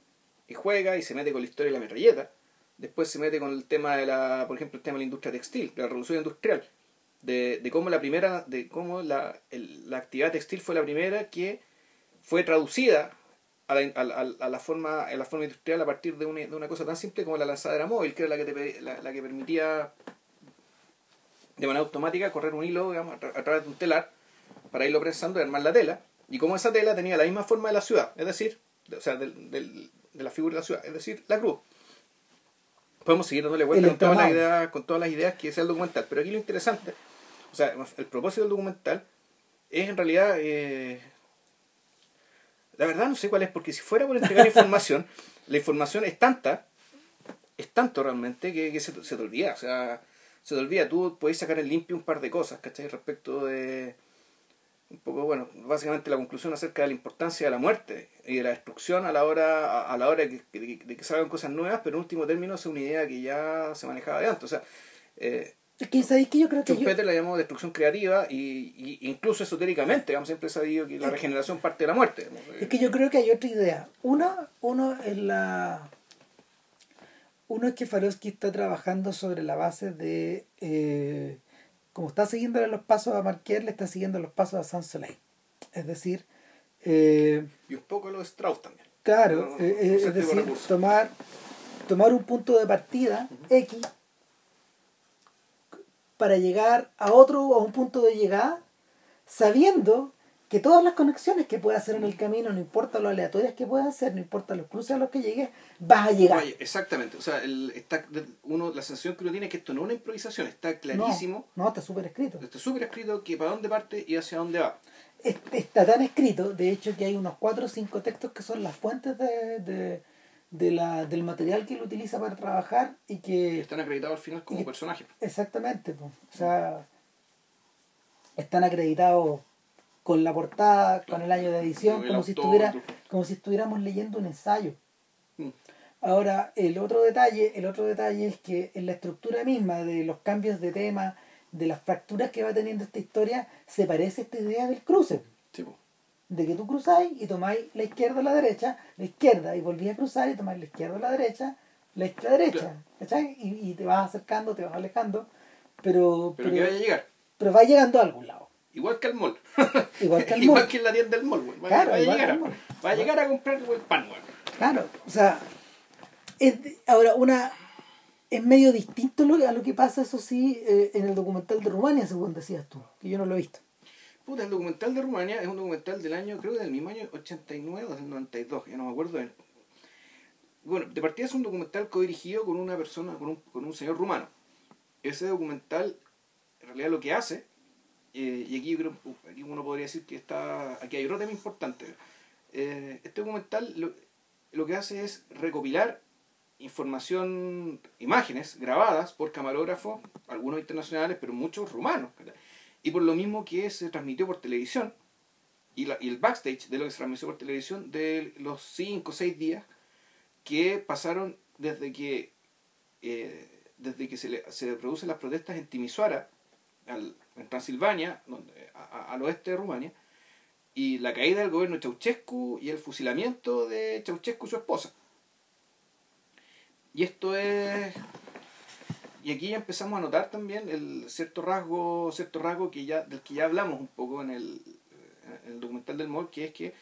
Y juega y se mete con la historia de la metralleta. Después se mete con el tema de la, por ejemplo, el tema de la industria textil, de la revolución industrial. De, de cómo la primera, de cómo la, el- la actividad textil fue la primera que fue traducida a la, a, la- a la forma, a la forma industrial a partir de una, de una cosa tan simple como la lanzadera móvil, que era la que, te, la que permitía de manera automática correr un hilo digamos, a, tra- a través de un telar para irlo prensando y armar la tela. Y como esa tela tenía la misma forma de la ciudad, es decir, de, o sea, de la figura de la ciudad, es decir, la cruz. Podemos seguir dándole vuelta El con todas, las ideas, con todas las ideas que sea el documental. Pero aquí lo interesante, o sea, el propósito del documental es en realidad... eh, la verdad no sé cuál es, porque si fuera por entregar <laughs> información, la información es tanta, es tanto realmente, que, que se, se te olvida. O sea, se te olvida. Tú puedes sacar en limpio un par de cosas, ¿cachai? Respecto de. Un poco, bueno, básicamente la conclusión acerca de la importancia de la muerte y de la destrucción a la hora, a, a la hora de que, de de que salgan cosas nuevas, pero en último término es una idea que ya se manejaba de antes. O sea, eh, Es que sabéis que yo creo que. Yo... Schumpeter la llamó destrucción creativa y, y incluso esotéricamente, digamos, siempre he sabido que la regeneración parte de la muerte. Es que yo creo que hay otra idea. Una, uno es la. Uno es que Farosky está trabajando sobre la base de. Eh, como está siguiendo los pasos a Marquer, le está siguiendo los pasos a Saint Soleil. Es decir. Eh, y un poco lo de Strauss también. Claro, eh, es decir, tomar, tomar un punto de partida X para llegar a otro, a un punto de llegada, sabiendo que todas las conexiones que pueda hacer en el camino, no importa lo aleatorias que puedan ser, no importa los cruces a los que llegues, vas a llegar. exactamente, o sea, el, está, uno, la sensación que uno tiene es que esto no es una improvisación, está clarísimo. No, está súper escrito. Está súper escrito que para dónde parte y hacia dónde va. Está tan escrito, de hecho, que hay unos cuatro o cinco textos que son las fuentes de de la, del material que él utiliza para trabajar y que... Están acreditados al final como personajes. Exactamente, o sea, están acreditados con la portada, con el año de edición, como si, estuviera, como si estuviéramos leyendo un ensayo. Mm. Ahora, el otro detalle, el otro detalle es que en la estructura misma de los cambios de tema, de las fracturas que va teniendo esta historia, se parece a esta idea del cruce. Sí, de que tú cruzáis y tomáis la izquierda o la derecha, la izquierda, y volví a cruzar y tomáis la izquierda o la derecha, la, la derecha, ¿cachai? Y, y, te vas acercando, te vas alejando, pero... Pero, que vaya a llegar. Pero va llegando a algún lado. Igual que al mall. <laughs> Igual que al <laughs> mall. igual que en la tienda del mall, Va, claro, a llegar, a, va a llegar a comprar el pan, güey. Claro, o sea, es, ahora una... Es medio distinto a lo que pasa, eso sí, eh, en el documental de Rumania, según decías tú, que yo no lo he visto el documental de Rumania es un documental del año, creo que del mismo año 89 o del 92, ya no me acuerdo. Bueno, de partida es un documental co-dirigido con una persona, con un, con un señor rumano. Ese documental, en realidad lo que hace, eh, y aquí, creo, aquí uno podría decir que está, aquí hay otro tema importante. Eh, este documental lo, lo que hace es recopilar información, imágenes grabadas por camarógrafos, algunos internacionales, pero muchos rumanos y por lo mismo que se transmitió por televisión y el backstage de lo que se transmitió por televisión de los 5 o 6 días que pasaron desde que eh, desde que se, le, se producen las protestas en Timisoara en Transilvania donde, al oeste de Rumania y la caída del gobierno de Ceausescu y el fusilamiento de Ceausescu y su esposa y esto es y aquí ya empezamos a notar también el cierto rasgo, cierto rasgo que ya, del que ya hablamos un poco en el, documental del MOL, que es que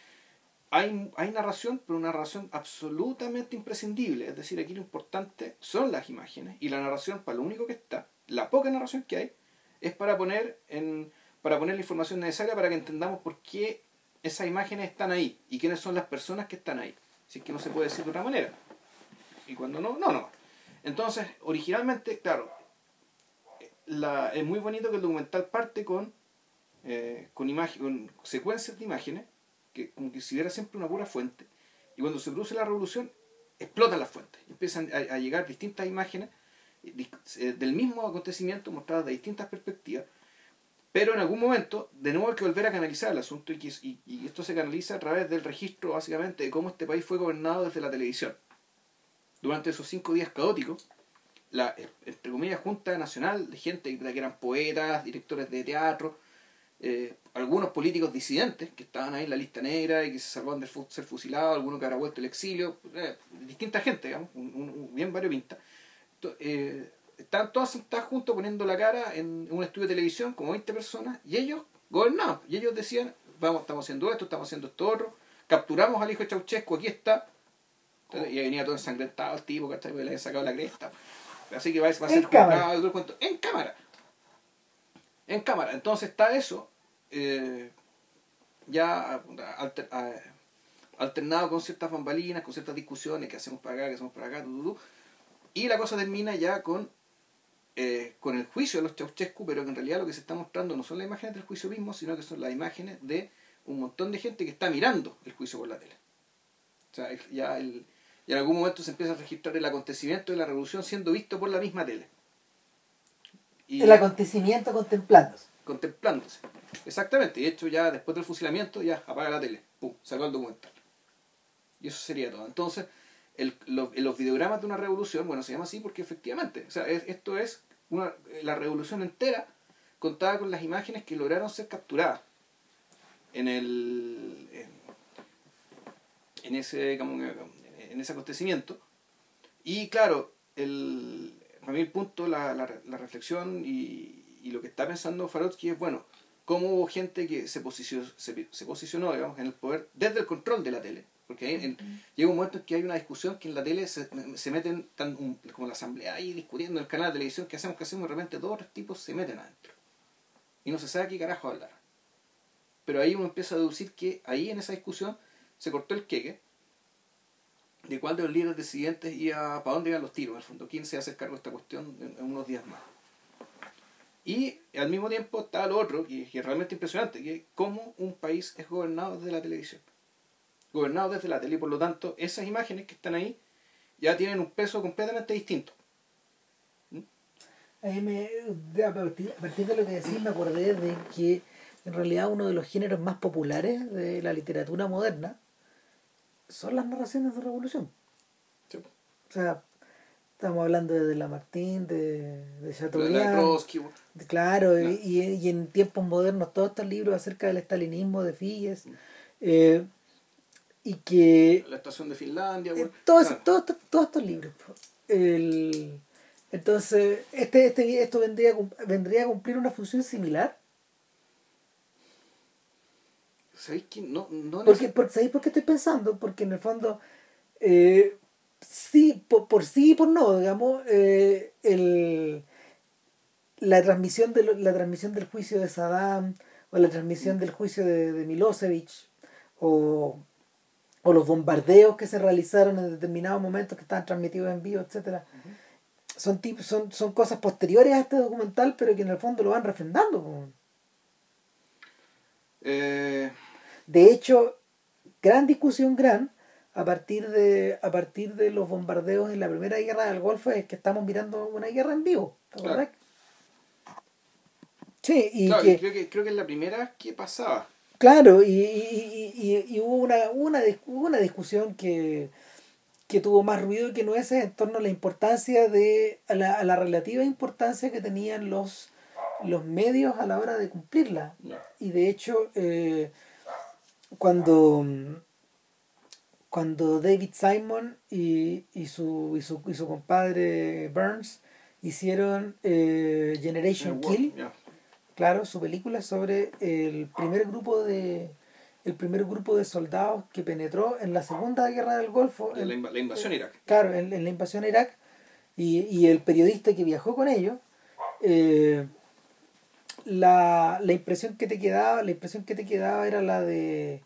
hay, hay narración, pero una narración absolutamente imprescindible. Es decir, aquí lo importante son las imágenes y la narración, para lo único que está, la poca narración que hay, es para poner, en, para poner la información necesaria para que entendamos por qué esas imágenes están ahí y quiénes son las personas que están ahí. Si es que no se puede decir de otra manera. Y cuando no, no, no. Entonces, originalmente, claro, la, es muy bonito que el documental parte con, eh, con, con secuencias de imágenes, que como que si hubiera siempre una pura fuente, y cuando se produce la revolución, explotan las fuentes, empiezan a, llegar distintas imágenes del mismo acontecimiento mostradas de distintas perspectivas, pero en algún momento, de nuevo hay que volver a canalizar el asunto y, esto se canaliza a través del registro básicamente de cómo este país fue gobernado desde la televisión durante esos cinco días caóticos, la, entre comillas, Junta Nacional de gente que eran poetas, directores de teatro, eh, algunos políticos disidentes que estaban ahí en la lista negra y que se salvaban de ser fusilados, algunos que habrá vuelto el exilio, eh, distinta gente, digamos, un, bien variopinta. Eh, estaban todas sentadas juntos poniendo la cara en un estudio de televisión, como 20 personas, y ellos gobernaban, y ellos decían, vamos, estamos haciendo esto, estamos haciendo esto otro, capturamos al hijo de Ceausescu, aquí está, y venía todo ensangrentado el tipo, que Le había sacado la cresta. Así que va, a ser juzgado cuento. En cámara. En cámara. Entonces está eso. Eh, ya alternado con ciertas bambalinas, con ciertas discusiones que hacemos para acá, que hacemos para acá, y la cosa termina ya con, eh, con el juicio de los Ceausescu, pero que en realidad lo que se está mostrando no son las imágenes del juicio mismo, sino que son las imágenes de un montón de gente que está mirando el juicio por la tele. O sea, ya el, y en algún momento se empieza a registrar el acontecimiento de la revolución siendo visto por la misma tele. el acontecimiento contemplándose. Contemplándose. Exactamente. Y de hecho ya después del fusilamiento ya apaga la tele. Pum, sacó el documental. Y eso sería todo. Entonces, el, los videogramas de una revolución, bueno, se llama así porque efectivamente, o sea, esto es Una, la revolución entera contaba con las imágenes que lograron ser capturadas en el en, en ese en ese acontecimiento. Y claro el a mí el punto la, la, la reflexión y, y, lo que está pensando Farotsky es bueno cómo hubo gente que se posicionó se, se posicionó digamos, en el poder desde el control de la tele porque hay, en, llega un momento en que hay una discusión que en la tele se, se meten tan, como la asamblea ahí discutiendo en el canal de televisión que hacemos que hacemos de repente dos tipos se meten adentro y no se sabe qué carajo hablar pero ahí uno empieza a deducir que ahí en esa discusión se cortó el queque de cuál de los líderes disidentes iba para dónde iban los tiros, el fondo, quién se hace cargo de esta cuestión en, unos días más. Y al mismo tiempo está lo otro, y, y es realmente impresionante, que es cómo un país es gobernado desde la televisión. Gobernado desde la tele, y por lo tanto, esas imágenes que están ahí ya tienen un peso completamente distinto. ¿Mm? Ahí me, a, partir, a partir de lo que decís me acordé de que en realidad uno de los géneros más populares de la literatura moderna son las narraciones de revolución. Sí. O sea, estamos hablando de, Lamartine, de, de Chateaubriand. De claro, y, y, en tiempos modernos todos estos libros acerca del estalinismo de. Eh, y que... La estación de Finlandia. Eh, todos, claro. todos, todos, todos, estos libros. El, entonces, este, este, esto vendría, vendría a cumplir una función similar. ¿Sabéis que no, no porque, porque, ¿Sabéis por qué estoy pensando? Porque en el fondo, eh, sí, por, por, sí y por no, digamos, eh, el, la, transmisión de, la transmisión del juicio de Saddam o la transmisión del juicio de, de Milosevic o, o los bombardeos que se realizaron en determinados momentos que estaban transmitidos en vivo, etcétera uh -huh. son, son, son cosas posteriores a este documental, pero que en el fondo lo van refrendando. Eh... De hecho, gran discusión, gran, a partir de a partir de los bombardeos en la primera guerra del Golfo es que estamos mirando una guerra en vivo claro. sí y claro, que, creo que creo que es la primera que pasaba claro y, y, y, y hubo una, una una discusión que que tuvo más ruido que nueces en torno a la importancia de a la, a la relativa importancia que tenían los los medios a la hora de cumplirla y de hecho eh, cuando cuando David Simon y, y, su, y, su, y su compadre Burns hicieron eh, Generation Kill. Claro, su película sobre el primer grupo de el primer grupo de soldados que penetró en la segunda guerra del Golfo, la, en, la invasión a Irak. Claro, en, en, la invasión a Irak y, y el periodista que viajó con ellos. Eh, la, la impresión que te quedaba la impresión que te quedaba era la de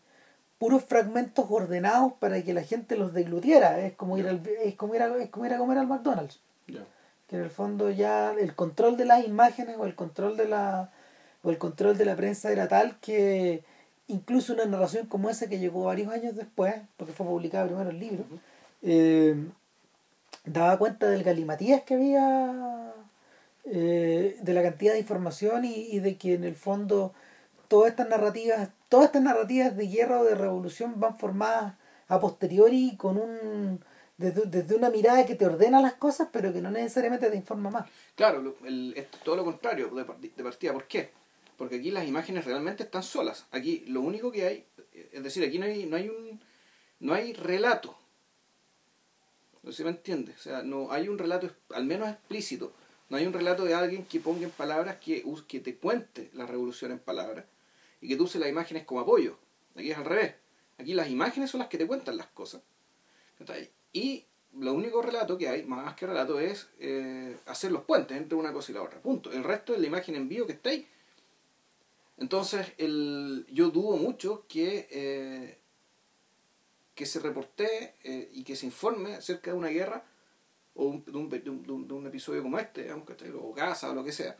puros fragmentos ordenados para que la gente los deglutiera es como ir al, es como ir a, es como ir a comer al McDonald's yeah. que en el fondo ya el control de las imágenes o el control de la o el control de la prensa era tal que incluso una narración como esa que llegó varios años después porque fue publicada primero el libro eh, daba cuenta del galimatías que había eh, de la cantidad de información y, y, de que en el fondo todas estas narrativas todas estas narrativas de guerra o de revolución van formadas a posteriori con un desde, desde una mirada que te ordena las cosas pero que no necesariamente te informa más. Claro el, es todo lo contrario de, de partida. ¿por qué? Porque aquí las imágenes realmente están solas aquí lo único que hay es decir aquí no hay no hay un no hay relato no sé si me entiende o sea no hay un relato al menos explícito no hay un relato de alguien que ponga en palabras que, que te cuente la revolución en palabras y que tú uses las imágenes como apoyo. Aquí es al revés. Aquí las imágenes son las que te cuentan las cosas. Y lo único relato que hay, más que relato, es eh, hacer los puentes entre una cosa y la otra. Punto. El resto es la imagen en vivo que está ahí. Entonces, el, yo dudo mucho que, eh, que se reporte eh, y que se informe acerca de una guerra o un, de, un, de, un, de, un, episodio como este, digamos, o Gaza o lo que sea,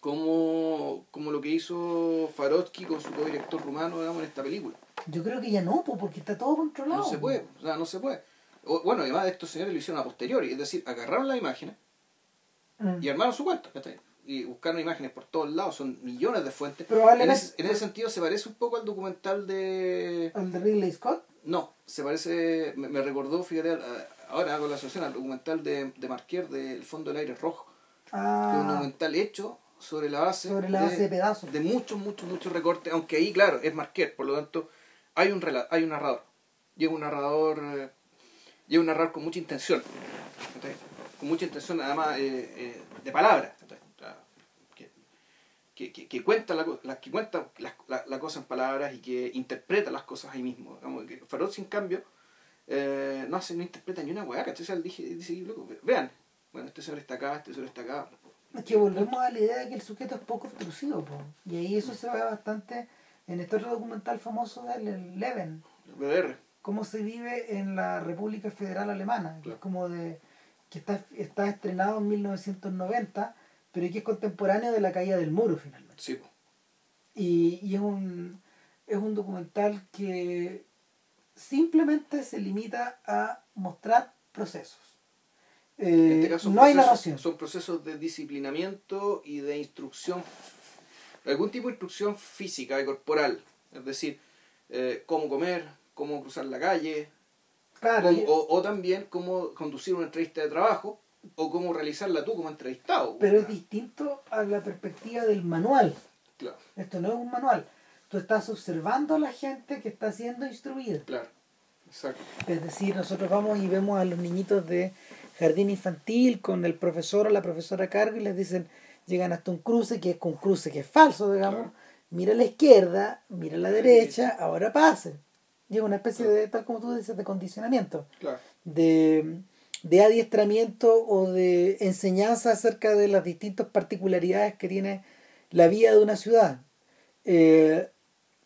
como, como lo que hizo Farotsky con su co-director rumano digamos, en esta película. Yo creo que ya no, porque está todo controlado. No se puede, o sea, no se puede. O, bueno, además de estos señores lo hicieron a posteriori, es decir, agarraron las imágenes mm. y armaron su cuenta, y buscaron imágenes por todos lados, son millones de fuentes. En ese, en ese sentido se parece un poco al documental de... ¿Al de Ridley Scott? No, se parece, me, me recordó, fíjate, ahora hago la asociación al documental de, de Marquer del Fondo del Aire Rojo, Ah. un documental hecho sobre la base, Sobre la base de pedazos. de muchos, muchos, muchos recortes, aunque ahí, claro, es Marquette, por lo tanto, hay un rela- hay un narrador. Llega un narrador, eh, llega un narrador con mucha intención, con mucha intención además eh, eh, de palabras, ¿cachai? O sea, que, que, que, que cuenta, la, la- que cuenta la, la- la cosa en palabras y que interpreta las cosas ahí mismo. Digamos, que Farol, sin cambio, eh, no hace, no interpreta ni una weá, ¿cachai? O sea, dije, dice, loco, vean, bueno, este señor está acá, este señor está acá. Es que volvemos a la idea de que el sujeto es poco obtrusivo, po. y ahí eso se ve bastante en este otro documental famoso del el Leven, BDR. cómo se vive en la República Federal Alemana, que Claro. es como de que está, está estrenado en 1990, pero que es contemporáneo de la caída del muro finalmente. Sí. Y, y es un es un documental que simplemente se limita a mostrar procesos. Eh, En este caso, no hay narración. Son procesos de disciplinamiento y de instrucción, algún tipo de instrucción física y corporal. Es decir, eh, cómo comer, cómo cruzar la calle, Claro, cómo- y- o, o también cómo conducir una entrevista de trabajo o cómo realizarla tú como entrevistado. pero es distinto a la perspectiva del manual. Claro, Esto no es un manual. Tú estás observando a la gente que está siendo instruida. claro, exacto. Es decir, nosotros vamos y vemos a los niñitos de jardín infantil con el profesor o la profesora a cargo y les dicen, llegan hasta un cruce que es un cruce que es falso, digamos. Claro. Mira a la izquierda, mira a la derecha, ahora pasen. Y es una especie de, tal como tú dices, de condicionamiento, Claro, de, de adiestramiento o de enseñanza acerca de las distintas particularidades que tiene la vida de una ciudad. Eh,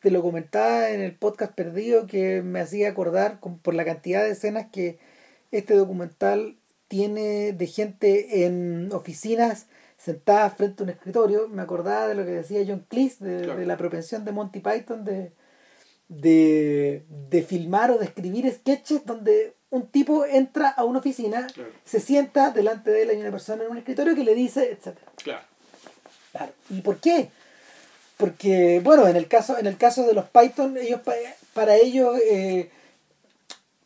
te lo comentaba en el podcast perdido que me hacía acordar con- por la cantidad de escenas que este documental tiene de gente en oficinas sentada frente a un escritorio. Me acordaba de lo que decía John Cleese, de, Claro. de la propensión de Monty Python de, de, de filmar o de escribir sketches donde un tipo entra a una oficina, Claro. se sienta delante de él hay una persona en un escritorio que le dice, etcétera. claro. Claro. ¿Y por qué? Porque, bueno, en el caso, en el caso de los Python, ellos pa- para ellos eh,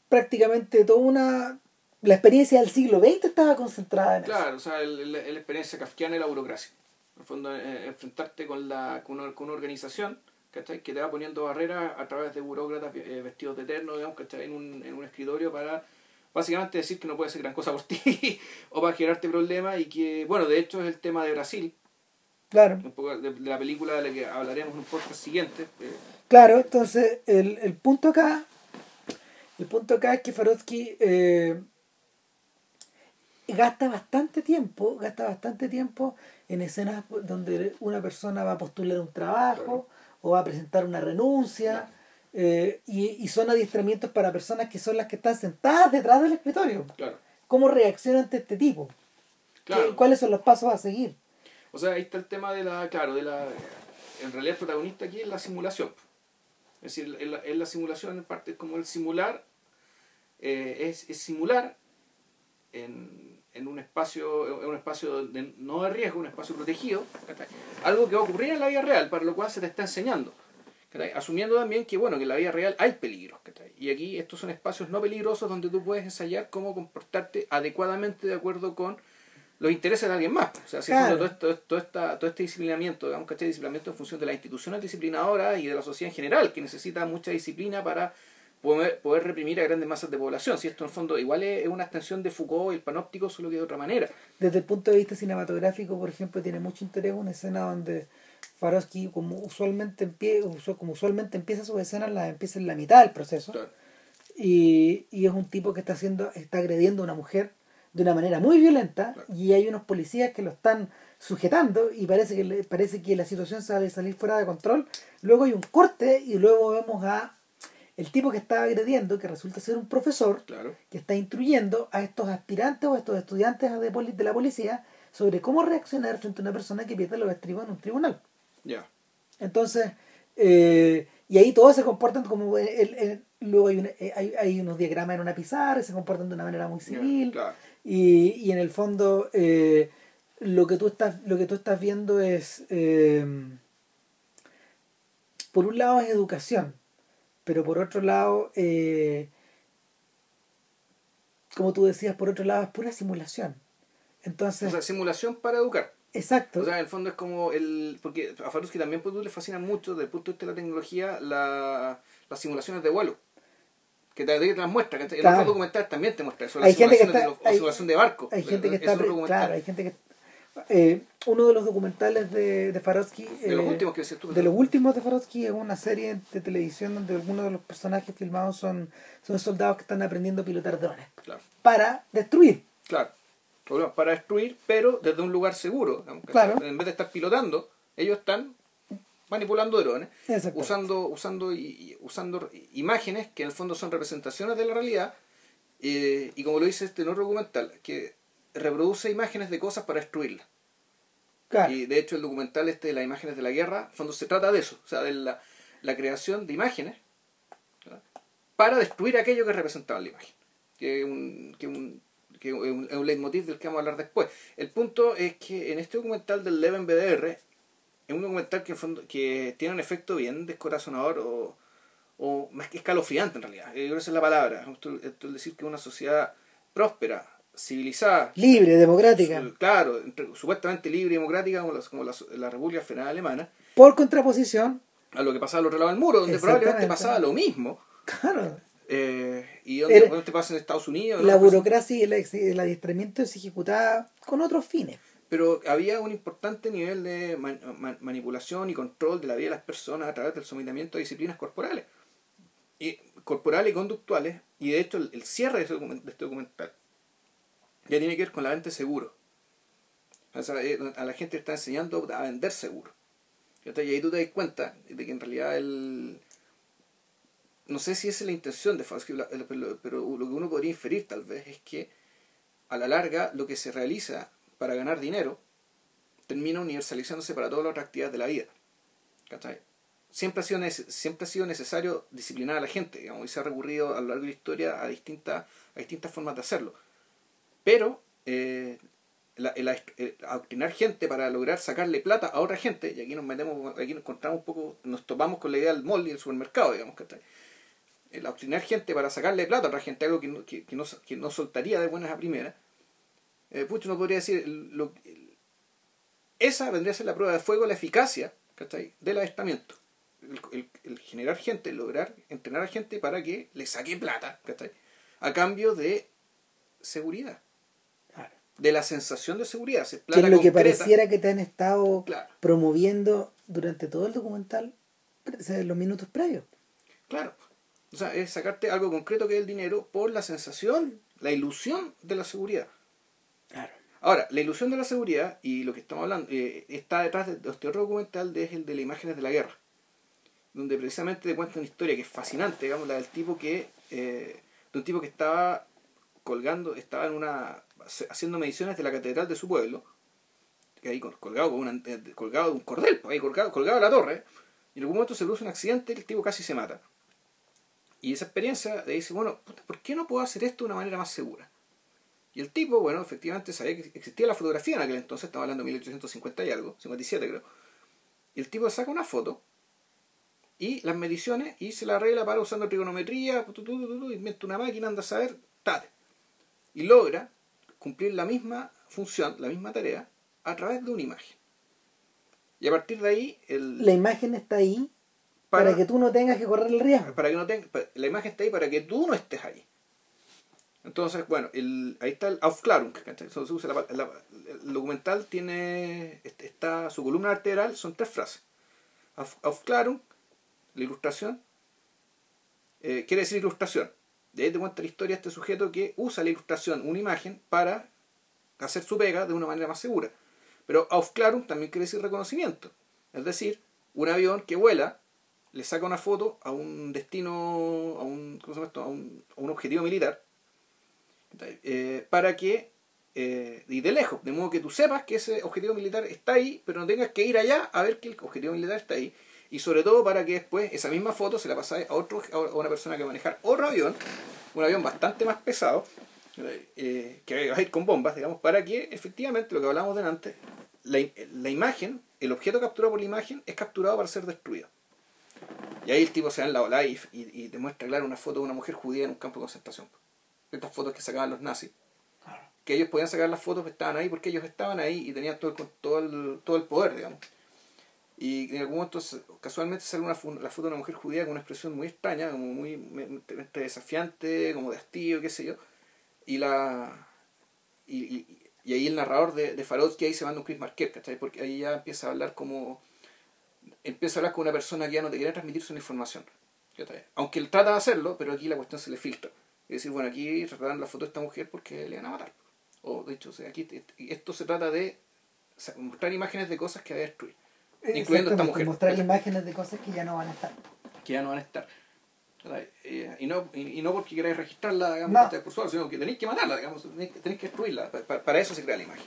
prácticamente toda una la experiencia del siglo XX estaba concentrada en eso. Claro, o sea, el- el- la experiencia kafkiana y la burocracia. En el fondo, eh, enfrentarte con, la, con, una, con una organización ¿cachai? que te va poniendo barreras a través de burócratas eh, vestidos de eterno, digamos, ¿cachai? En, un, en un escritorio para básicamente decir que no puede hacer gran cosa por <laughs> ti o para generarte problemas y que, bueno, de hecho es el tema de Brasil, Claro, un poco de, de la película de la que hablaremos en un podcast siguiente. eh, claro, entonces el, el punto acá, el punto acá es que Farotsky eh, gasta bastante tiempo, gasta bastante tiempo en escenas donde una persona va a postular un trabajo Claro. O va a presentar una renuncia eh, y, y son adiestramientos para personas que son las que están sentadas detrás del escritorio. claro, ¿Cómo reacciona ante este tipo? ¿Qué- claro. ¿Cuáles son los pasos a seguir? O sea, ahí está el tema de la, claro, de la, en realidad el protagonista aquí es la simulación. Es decir, en la, simulación en parte es como el simular, eh, es, es simular en, en un espacio, en un espacio de, no de riesgo, un espacio protegido, ¿cachai? algo que va a ocurrir en la vida real, para lo cual se te está enseñando. ¿cachai? Asumiendo también que bueno, que en la vida real hay peligros. ¿cachai? Y aquí estos son espacios no peligrosos donde tú puedes ensayar cómo comportarte adecuadamente de acuerdo con los intereses de alguien más. O sea, si Claro. todo, esto, todo, esta, todo este disciplinamiento, digamos este disciplinamiento en función de las instituciones disciplinadoras y de la sociedad en general, que necesita mucha disciplina para poder, poder reprimir a grandes masas de población. Si esto en el fondo igual es, una extensión de Foucault y el panóptico, solo que de otra manera. Desde el punto de vista cinematográfico, por ejemplo, tiene mucho interés una escena donde Farosky, como usualmente, empie como usualmente empieza sus escenas, las empieza en la mitad del proceso. Claro. Y, y es un tipo que está haciendo, está agrediendo a una mujer de una manera muy violenta Claro. y hay unos policías que lo están sujetando y parece que parece que la situación a salir fuera de control. Luego hay un corte y luego vemos a el tipo que estaba agrediendo, que resulta ser un profesor, Claro. que está instruyendo a estos aspirantes o a estos estudiantes de, poli- de la policía sobre cómo reaccionar frente a una persona que pierde los estribos en un tribunal. Ya. Entonces, eh, y ahí todos se comportan como. el- el- el- luego hay, una- eh, hay, hay unos diagramas en una pizarra se comportan de una manera muy civil. Claro. Y, y en el fondo, eh, lo, que tú estás, lo que tú estás viendo es. eh, por un lado es educación, pero por otro lado, eh, como tú decías, por otro lado es pura simulación. Entonces, O sea, simulación para educar. exacto. O sea, en el fondo es como el... Porque a Faruski también pues, le fascina mucho, desde el punto de vista de la tecnología, la, las simulaciones de vuelo. Que te, te las muestra. Que en Claro. otros documentales también te muestra eso. La Hay gente que de, está- hay- simulación de barco. hay gente que Es está claro hay gente que eh, uno de los documentales de, de Farosky De los eh, últimos que decías tú. de los últimos de Farosky es una serie de televisión donde algunos de los personajes filmados son son soldados que están aprendiendo a pilotar drones Claro. para destruir Claro. Para destruir, pero desde un lugar seguro. Claro. En vez de estar pilotando, ellos están manipulando drones, usando, usando, y- usando imágenes que en el fondo son representaciones de la realidad. eh, y como lo dice este otro documental, que reproduce imágenes de cosas para destruirlas. claro Y de hecho el documental este de las imágenes de la guerra, en fondo se trata de eso, o sea, de la, la creación de imágenes ¿verdad? para destruir aquello que representaba la imagen. Que es un, que un, que es un, un leitmotiv del que vamos a hablar después. El punto es que en este documental del Leven BDR, es un documental que en fondo que tiene un efecto bien descorazonador o, o más que escalofriante en realidad. Yo creo que esa es la palabra. Esto, esto es decir que una sociedad próspera, civilizada, libre democrática claro, supuestamente libre y democrática como, la, como la, la República Federal Alemana, por contraposición a lo que pasaba al otro lado del muro, donde probablemente pasaba lo mismo. claro eh, y donde Era- probablemente pasa en Estados Unidos. la burocracia y el, el adiestramiento se ejecutaba con otros fines Pero había un importante nivel de man- man- manipulación y control de la vida de las personas a través del sometimiento a disciplinas corporales. Y, corporales y conductuales. Y de hecho el, el cierre de este documental ya tiene que ver con la venta de seguro. Eh, a la gente está enseñando a vender seguro. Y ahí tú te das cuenta de que en realidad el... No sé si esa es la intención de el- pero lo que uno podría inferir tal vez es que a la larga lo que se realiza para ganar dinero termina universalizándose para todas las otras actividades de la vida. Siempre ha, sido siempre ha sido necesario disciplinar a la gente, digamos, y se ha recurrido a lo largo de la historia a distintas, a distintas formas de hacerlo. Pero eh, la- el, el adoctrinar gente para lograr sacarle plata a otra gente, y aquí nos metemos, aquí nos encontramos un poco, nos topamos con la idea del mall y del supermercado, digamos, ¿cachai? El adoctrinar gente para sacarle plata a otra gente, algo que no, que, que no, que no soltaría de buenas a primeras, eh, pucho, uno podría decir, el- lo- el- esa vendría a ser la prueba de fuego, la eficacia ¿cachai? del adiestramiento. El, el- el generar gente, lograr entrenar a gente para que le saque plata, ¿cachai? a cambio de seguridad. De la sensación de seguridad. es que es lo que pareciera que te han estado Claro. promoviendo durante todo el documental los minutos previos Claro. O sea, es sacarte algo concreto que es el dinero por la sensación, la ilusión de la seguridad. claro Ahora, la ilusión de la seguridad y lo que estamos hablando eh, está detrás de este otro documental de, es el de las imágenes de la guerra, donde precisamente te cuenta una historia que es fascinante, digamos, la del tipo que, eh, de un tipo que estaba colgando, estaba en una, haciendo mediciones de la catedral de su pueblo, que ahí col- colgado, con una, eh, colgado de un cordel, pues, ahí colgado, colgado de la torre, y en algún momento se produce un accidente y el tipo casi se mata. Y esa experiencia le dice, bueno, ¿por qué no puedo hacer esto de una manera más segura? Y el tipo, bueno, efectivamente sabía que existía la fotografía en aquel entonces, estamos hablando de 1850 y algo, 57 creo. Y el tipo saca una foto y las mediciones y se la arregla para usando trigonometría, tu, tu, inventa una máquina, anda a saber, tate. Y logra cumplir la misma función, la misma tarea, a través de una imagen. Y a partir de ahí, el, la imagen está ahí para, que tú no tengas que correr el riesgo para que no tenga, pa- la imagen está ahí para que tú no estés ahí. Entonces, bueno, el, ahí está el Aufklärung. el documental tiene, este- está, su columna vertebral son tres frases. Auf- Aufklärung, la ilustración, eh, quiere decir ilustración. De ahí te cuenta la historia este sujeto que usa la ilustración, una imagen, para hacer su pega de una manera más segura. Pero Aufklärung también quiere decir reconocimiento. Es decir, un avión que vuela le saca una foto a un destino, a un, ¿cómo se llama esto? A un, un objetivo militar, eh, para que, eh, y de lejos, de modo que tú sepas que ese objetivo militar está ahí, pero no tengas que ir allá a ver que el objetivo militar está ahí. Y sobre todo para que después esa misma foto se la pasáis a, otro, a una persona que va a manejar otro avión, un avión bastante más pesado, eh, que va a ir con bombas, digamos, para que efectivamente lo que hablábamos delante, la, la imagen, el objeto capturado por la imagen es capturado para ser destruido. Y ahí el tipo se da en la ola y, y, y te muestra, claro, una foto de una mujer judía en un campo de concentración. Estas fotos que sacaban los nazis. que ellos podían sacar las fotos que estaban ahí porque ellos estaban ahí y tenían todo el, todo el, todo el poder, digamos. Y en algún momento casualmente sale una, la foto de una mujer judía con una expresión muy extraña, como muy desafiante, como de hastío, qué sé yo. Y la y, y, ahí el narrador de, de que ahí se manda un Chris Marquette, ¿cachai? Porque ahí ya empieza a hablar como empieza a hablar con una persona que ya no te quiere transmitir su información. Aunque él trata de hacerlo, pero aquí la cuestión se le filtra. Es decir, bueno, aquí tratan la foto de esta mujer porque le van a matar. O de hecho, aquí esto se trata de mostrar imágenes de cosas que va a destruir. Incluyendo esta mujer. Mostrar imágenes de cosas que ya no van a estar. Que ya no van a estar. Eh, y, no, y, no porque queráis registrarla, digamos, por suerte, sino que tenéis que matarla, digamos, tenéis, que destruirla. Para, eso se crea la imagen.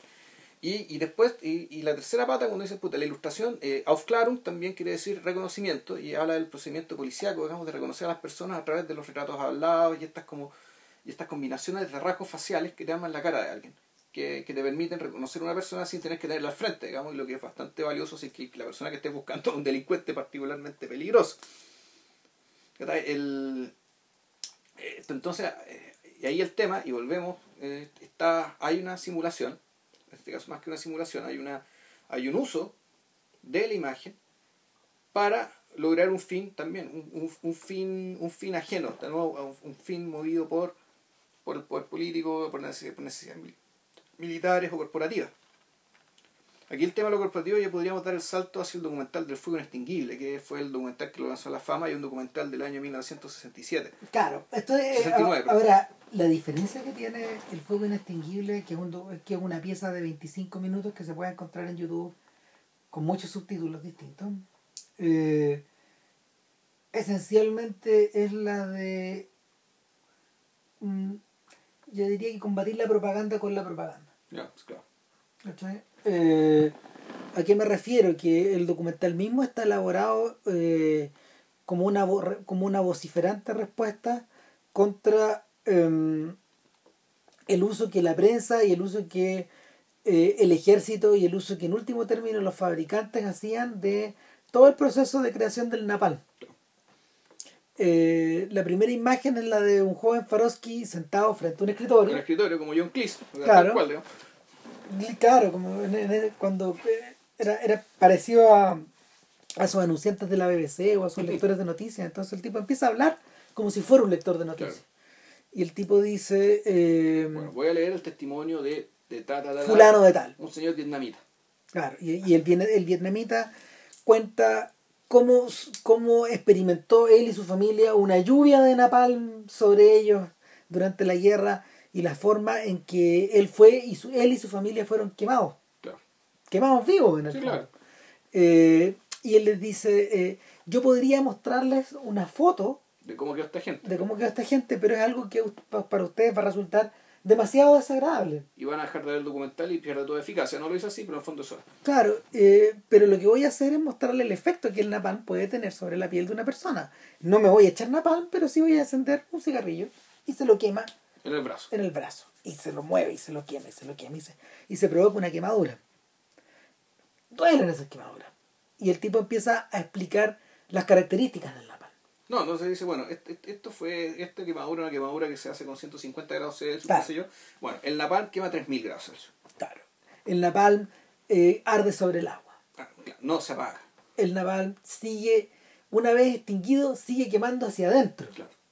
Y, y después, y, y, la tercera pata, cuando dice puta, la ilustración, eh, Aufklärung también quiere decir reconocimiento y habla del procedimiento policíaco, digamos, de reconocer a las personas a través de los retratos hablados y estas como y estas combinaciones de rasgos faciales que te llaman la cara de alguien, que, te permiten reconocer a una persona sin tener que tenerla al frente, digamos, y lo que es bastante valioso es que la persona que esté buscando es un delincuente particularmente peligroso. El, eh, entonces, eh, y ahí el tema, y volvemos, está, hay una simulación en este caso más que una simulación, hay, una, hay un uso de la imagen para lograr un fin también, un, un, fin, un fin ajeno, de nuevo, un fin movido por, por el poder político, por necesidades militares o corporativas. Aquí el tema de lo corporativo ya podríamos dar el salto hacia el documental del fuego inextinguible, que fue el documental que lo lanzó a la fama y un documental del año 1967. Claro, esto es, ahora, la diferencia que tiene el fuego inextinguible, que es, un, que es una pieza de 25 minutos que se puede encontrar en YouTube con muchos subtítulos distintos, eh, esencialmente es la de, mm, yo diría que combatir la propaganda con la propaganda. Ya, pues claro. Eh, ¿A qué me refiero? Que el documental mismo está elaborado eh, como, una, como una vociferante respuesta contra em, el uso que la prensa y el uso que eh, el ejército y el uso que en último término los fabricantes hacían de todo el proceso de creación del napal. La primera imagen es la de un joven Farosky sentado frente a un escritorio. Un escritorio como John Cleese. Claro. Claro, como cuando eh, era, era parecido a, a sus anunciantes de la BBC o a sus lectores de noticias. Entonces el tipo empieza a hablar como si fuera un lector de noticias. Y el tipo dice... Eh, bueno, voy a leer el testimonio de, de fulano de tal. Un señor vietnamita. Claro, y, y el, el vietnamita cuenta cómo, cómo experimentó él y su familia una lluvia de napalm sobre ellos durante la guerra y la forma en que él fue y su, él y su familia fueron quemados. Quemados vivos en el sí, eh, y él les dice, eh, yo podría mostrarles una foto de cómo quedó esta gente. De cómo quedó esta gente, pero es algo que para ustedes va a resultar demasiado desagradable. Y van a dejar de ver el documental y pierde toda eficacia. No lo hice así, pero en el fondo eso Claro, eh, pero lo que voy a hacer es mostrarle el efecto que el napalm puede tener sobre la piel de una persona. No me voy a echar napalm, pero sí voy a encender un cigarrillo y se lo quema en el brazo. En el brazo. Y se lo mueve y se lo quema y se lo quema y se, y se provoca una quemadura. Duelen esas quemaduras. Y el tipo empieza a explicar las características del napalm. No, entonces dice, bueno, esto fue, esta quemadura, una quemadura que se hace con 150 grados Celsius, qué sé yo. Bueno, el napalm quema 3000 grados Celsius. Claro. El napalm eh, arde sobre el agua. Ah, no se apaga. El napalm sigue, una vez extinguido, sigue quemando hacia adentro. Claro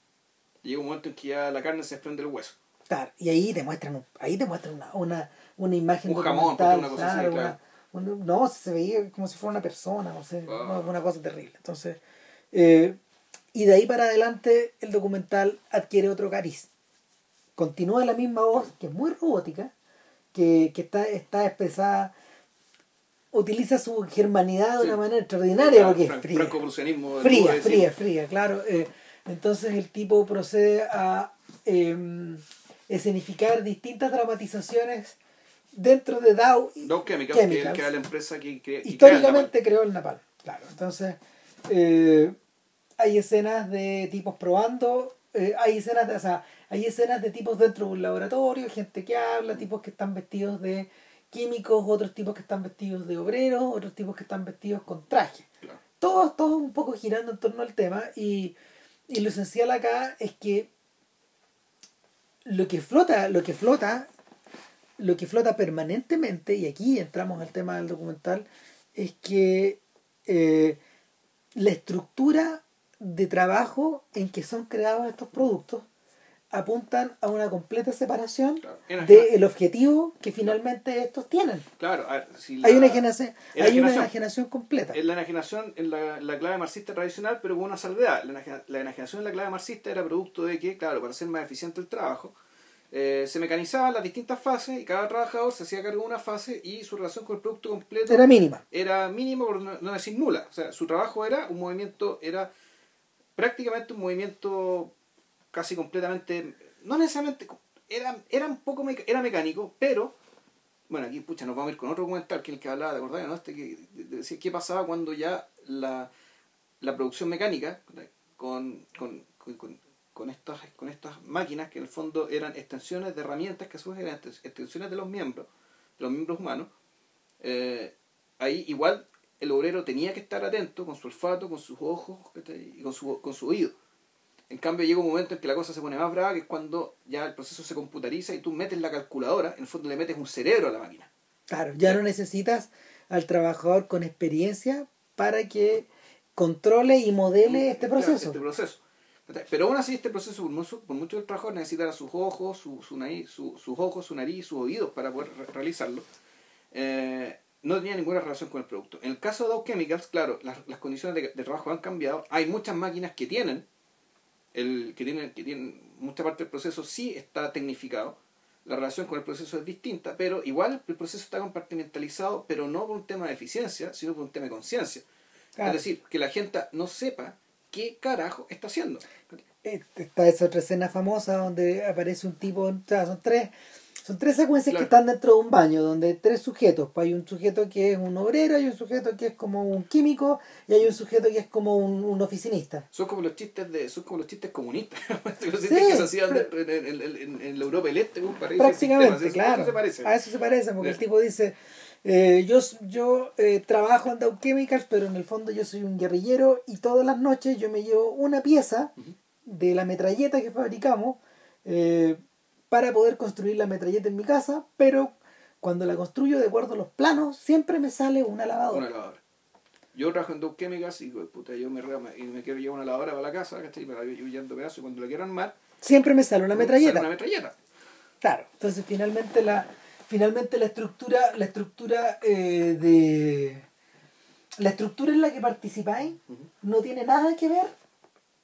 llega un momento en que ya la carne se desprende del hueso. Claro, y ahí te muestran, ahí te muestran una, una, una imagen un jamón, una cosa así, claro. no, se veía como si fuera una persona, no sé, una cosa terrible. Entonces, eh, y de ahí para adelante el documental adquiere otro cariz. Continúa la misma voz, que es muy robótica, que, que está, está expresada, utiliza su germanidad de una manera extraordinaria, porque es fría. Fría, fría, fría, claro. Eh, entonces el tipo procede a em, escenificar distintas dramatizaciones dentro de Dow, Dow Chemicals, Que, era la empresa que, históricamente creó el napalm. Claro, entonces eh, hay escenas de tipos probando, eh, hay escenas de, o sea, hay escenas de tipos dentro de un laboratorio, gente que habla, tipos que están vestidos de químicos, otros tipos que están vestidos de obreros, otros tipos que están vestidos con traje. Todos, todos un poco girando en torno al tema y y lo esencial acá es que lo que flota, lo que flota lo que flota permanentemente, y aquí entramos al tema del documental, es que eh, la estructura de trabajo en que son creados estos productos apuntan a una completa separación Claro. Del objetivo que finalmente estos tienen. Claro, a ver, si la- Hay una enajenación, hay una enajenación. completa. La enajenación en la, la clave marxista tradicional, pero con una salvedad. La, la enajenación en la clave marxista era producto de que, claro, para hacer más eficiente el trabajo, eh, se mecanizaban las distintas fases y cada trabajador se hacía cargo de una fase y su relación con el producto completo Era mínima. era mínimo, por no, no decir nula. O sea, su trabajo era un movimiento, era prácticamente un movimiento casi completamente, no necesariamente, era, era un poco, era mecánico, pero, bueno, aquí, pucha, nos vamos a ir con otro documental que el que hablaba, ¿te acordás? ¿no? Este que de- de decía qué pasaba cuando ya la, la producción mecánica, con, con, con, con- estas, con estas máquinas que en el fondo eran extensiones de herramientas que a su vez eran extens- extensiones de los miembros, de los miembros humanos, eh, ahí igual el obrero tenía que estar atento con su olfato, con sus ojos y con su, con su oído. En cambio llega un momento en que la cosa se pone más brava, que es cuando ya el proceso se computariza y tú metes la calculadora, en el fondo le metes un cerebro a la máquina. Claro, ya no necesitas al trabajador con experiencia para que controle y modele este proceso. Este proceso. Pero aún así este proceso, por mucho, por mucho que el trabajador necesitara sus ojos, su, su nariz, su- sus ojos, su nariz, sus oídos para poder re- realizarlo, eh, no tenía ninguna relación con el producto. En el caso de Dow Chemicals, claro, las, las condiciones de, de trabajo han cambiado. Hay muchas máquinas que tienen, el, que tienen, que tienen, mucha parte del proceso sí está tecnificado. La relación con el proceso es distinta, pero igual el proceso está compartimentalizado, pero no por un tema de eficiencia, sino por un tema de conciencia. Claro. Es decir, que la gente no sepa qué carajo está haciendo. Eh, Está esa otra escena famosa donde aparece un tipo, o sea, son tres, son tres secuencias Claro. que están dentro de un baño, donde hay tres sujetos. Pues hay un sujeto que es un obrero, hay un sujeto que es como un químico y hay un sujeto que es como un, un oficinista. Son como los chistes de, son como los chistes comunistas, <laughs> los Sí, chistes que se hacían en, en- en- en la Europa del Este, un Prácticamente, sistema, ¿sí? claro. Eso se parece. A eso se parece, porque el tipo dice, eh, yo, yo eh, trabajo en Dow Chemicals, pero en el fondo yo soy un guerrillero y todas las noches yo me llevo una pieza de la metralleta que fabricamos eh, para poder construir la metralleta en mi casa, pero cuando la construyo de acuerdo a los planos, siempre me sale una lavadora. Una lavadora. Yo trabajo en Dow Chemicals y digo, puta, yo me, y me quiero llevar una lavadora para la casa, ¿cachai? Me la voy llevando pedazos y cuando la quiero armar, Siempre me sale una sale metralleta. Una metralleta. Claro, entonces finalmente la finalmente la estructura la estructura eh, de la estructura en la que participáis no tiene nada que ver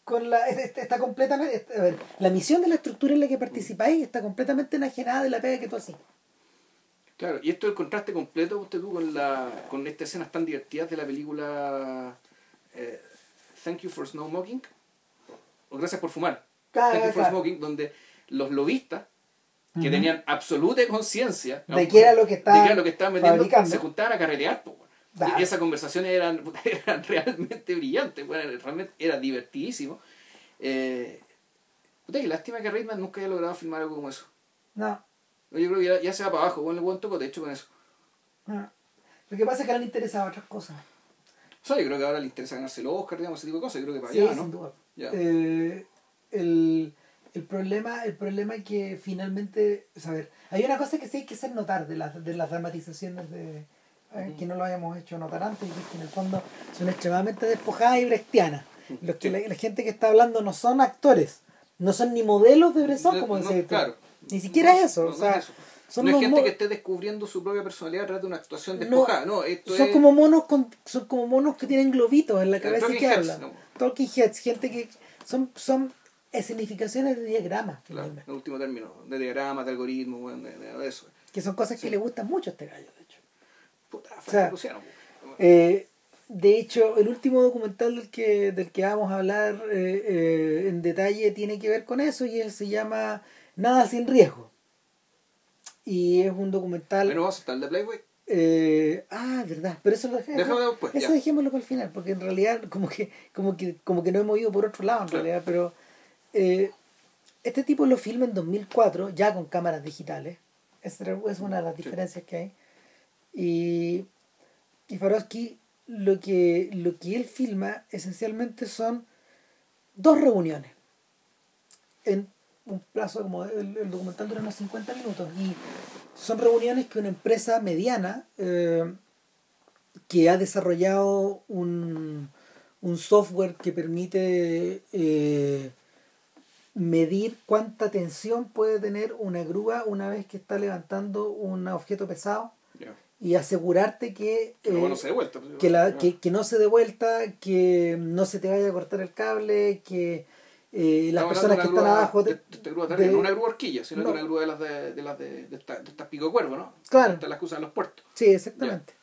con la es- es- está completamente a ver, la misión de la estructura en la que participáis está completamente enajenada de la pega que tú haces. Claro, y esto es el contraste completo usted tú con la con estas escenas tan divertidas de la película eh, Thank You for Snowsmoking o Gracias por fumar. Claro, Thank You for claro. Smoking, donde los lobistas que tenían absoluta conciencia De qué era lo que de estaban qué era lo que estaban vendiendo, fabricando. se juntaban a carretear. po. Claro. Y esas conversaciones eran, <laughs> eran realmente brillantes, weón, realmente era divertidísimo. Eh, puta, qué lástima que Reitman nunca haya logrado filmar algo como eso. No, Yo creo que ya, ya se va para abajo, bueno, el buen toco techo con eso. no. Lo que pasa es que a él le interesaba otras cosas. O sea, yo creo que ahora le interesa ganarse el Oscar, digamos, ese tipo de cosas. Yo creo que para Sí, allá, sin ¿no? duda. Eh, el, el problema el problema es que finalmente o sea, a ver, hay una cosa que sí hay que hacer notar de las de las dramatizaciones de eh, que no lo hayamos hecho notar antes y que que en el fondo son extremadamente despojadas y brechtianas los que la, la gente que está hablando no son actores no son ni modelos de Bresson como no, decía claro. ni siquiera No, eso no, o sea es eso. son no gente que esté descubriendo su propia personalidad a través de una actuación despojada. No, esto son es... como monos con, son como monos que tienen globitos en la cabeza y que heads, hablan talking heads gente que son son escenificaciones de diagramas Claro, en último término, de diagramas, de algoritmos, de, de- de eso. que son cosas que Sí. le gustan mucho a este gallo, de hecho. Puta, O sea. Eh, de hecho, el último documental del que, del que vamos a hablar eh, eh, en detalle tiene que ver con eso y él se llama Nada sin riesgo. Y es un documental... Bueno, vamos a estar el de Playboy. eh, ah, verdad, pero eso lo dejé- Déjalo después, eso ya. dejémoslo para el final, porque en realidad como que, como que, como que no hemos ido por otro lado en Claro. realidad, pero eh, este tipo lo filma en 2004, ya con cámaras digitales. Es, es una de las Sí. diferencias que hay. Y, y Farosky lo que, lo que él filma esencialmente son dos reuniones. En un plazo como el, el documental dura unos 50 minutos y son reuniones que una empresa mediana eh, que ha desarrollado un, un software que permite eh, medir cuánta tensión puede tener una grúa una vez que está levantando un objeto pesado. Y asegurarte que, Que eh, no se dé vuelta. pues, que, la, ya. que, que no se dé vuelta, que no se te vaya a cortar el cable, que eh, las personas que están de abajo... de- de, de esta grúa de- no una grúa horquilla, sino No. que una grúa de las de, de las de, de, esta- de estas pico cuervo, ¿no? Claro. Estas las que usan en los puertos. Sí, exactamente.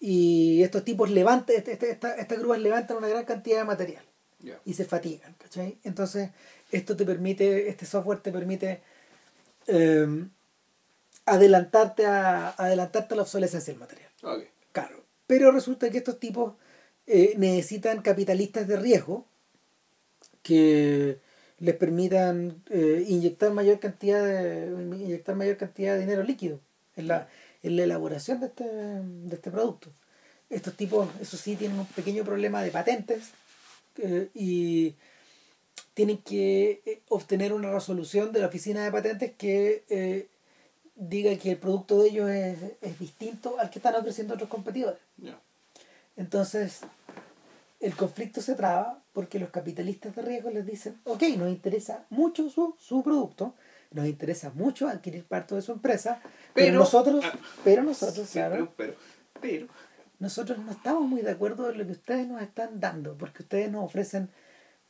Y estos tipos levantan, este- este- esta- estas grúas levantan una gran cantidad de material Ya. y se fatigan, ¿cachai? Entonces, esto te permite, este software te permite eh, adelantarte a adelantarte a la obsolescencia del material. Claro. Pero resulta que estos tipos eh, necesitan capitalistas de riesgo que les permitan eh, inyectar mayor cantidad de inyectar mayor cantidad de dinero líquido en la, en la elaboración de este, de este producto. Estos tipos, eso sí, tienen un pequeño problema de patentes eh, y tienen que obtener una resolución de la oficina de patentes que diga que el producto de ellos es, es distinto al que están ofreciendo otros competidores. Entonces, el conflicto se traba porque los capitalistas de riesgo les dicen, ok, nos interesa mucho su, su producto, nos interesa mucho adquirir parte de su empresa, pero, Pero- nosotros, ah, pero nosotros, claro, pero. Pero. nosotros no estamos muy de acuerdo en lo que ustedes nos están dando, porque ustedes nos ofrecen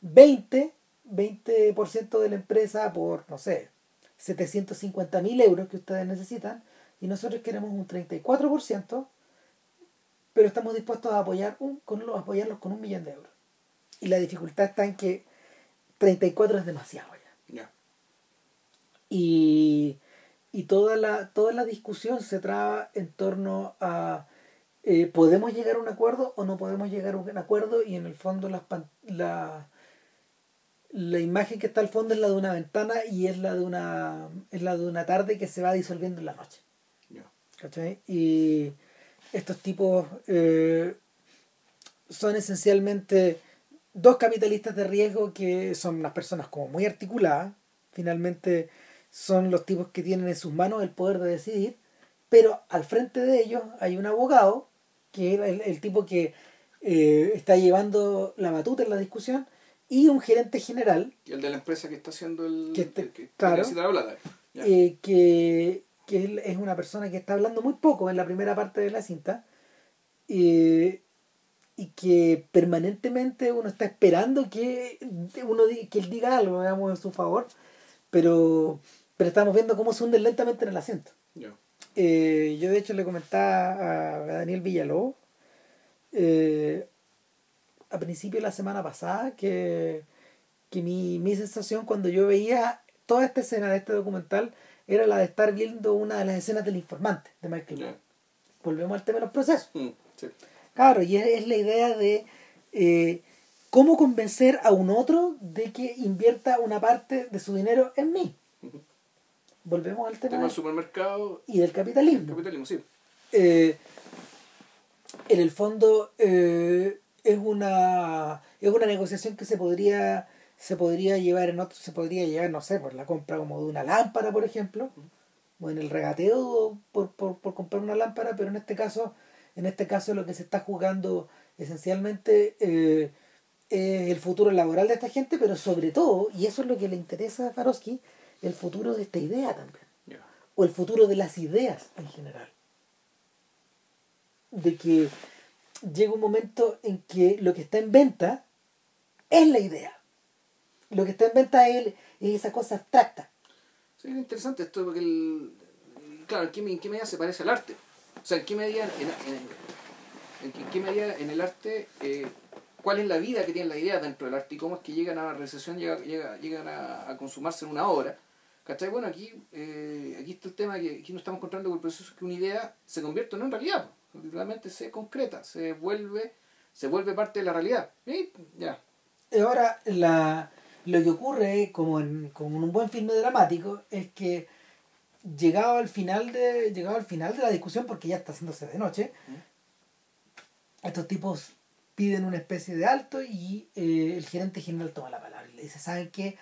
20, 20% de la empresa por, no sé, 750 mil euros que ustedes necesitan, y nosotros queremos un 34%, pero estamos dispuestos a apoyar un, con, los- apoyarlos con un millón de euros. Y la dificultad está en que 34 es demasiado ya. Y, y toda la toda la discusión se traba en torno a eh, podemos llegar a un acuerdo o no podemos llegar a un acuerdo y en el fondo las la la imagen que está al fondo es la de una ventana y es la de una es la de una tarde que se va disolviendo en la noche. Y estos tipos eh, son esencialmente dos capitalistas de riesgo que son unas personas como muy articuladas. Finalmente son los tipos que tienen en sus manos el poder de decidir pero al frente de ellos hay un abogado que es el, el tipo que eh, está llevando la batuta en la discusión y un gerente general Y el de la empresa que está haciendo el. Que este- que, que claro. necesita la plata. Eh, que, que él es una persona que está hablando muy poco en la primera parte de la cinta eh, y que permanentemente uno está esperando que uno que él diga algo digamos, en su favor pero pero estamos viendo cómo se hunde lentamente en el asiento Ya. Eh, yo de hecho le comentaba a Daniel Villalobos eh, a principio de la semana pasada que, que mi, mi sensación cuando yo veía toda esta escena de este documental era la de estar viendo una de las escenas del informante de Michael. Mann. Volvemos al tema de los procesos. Mm, sí. Claro, y es, es la idea de eh, cómo convencer a un otro de que invierta una parte de su dinero en mí. Volvemos al tema Tema del supermercado. y del capitalismo. Capitalismo, sí. eh, en el fondo eh, es una es una negociación que se podría se podría llevar en otro, se podría llevar no sé por la compra como de una lámpara por ejemplo o en el regateo por, por, por comprar una lámpara pero en este caso en este caso lo que se está jugando esencialmente eh, es el futuro laboral de esta gente pero sobre todo y eso es lo que le interesa a Farosky el futuro de esta idea también o el futuro de las ideas en general. De que llega un momento en que lo que está en venta es la idea. Lo que está en venta es, es esa cosa abstracta. Sí, es interesante esto porque el, claro, ¿en qué, en qué medida se parece al arte? O sea, ¿en qué medida en, en- en qué- medida en el arte eh, cuál es la vida que tiene la idea dentro del arte y cómo es que llegan a la recesión, llega, llega- llegan a, consumarse en una obra? ¿Cachai? Bueno, aquí, eh, aquí está el tema que aquí nos estamos encontrando con el proceso que una idea se convierte en realidad, realmente se concreta, se vuelve, se vuelve parte de la realidad. Y ya, Y Ahora, la, lo que ocurre, como en, como en un buen filme dramático, es que llegado al final de llegado al final de la discusión, porque ya está haciéndose de noche, estos tipos piden una especie de alto y eh, el gerente general toma la palabra y le dice, ¿saben qué?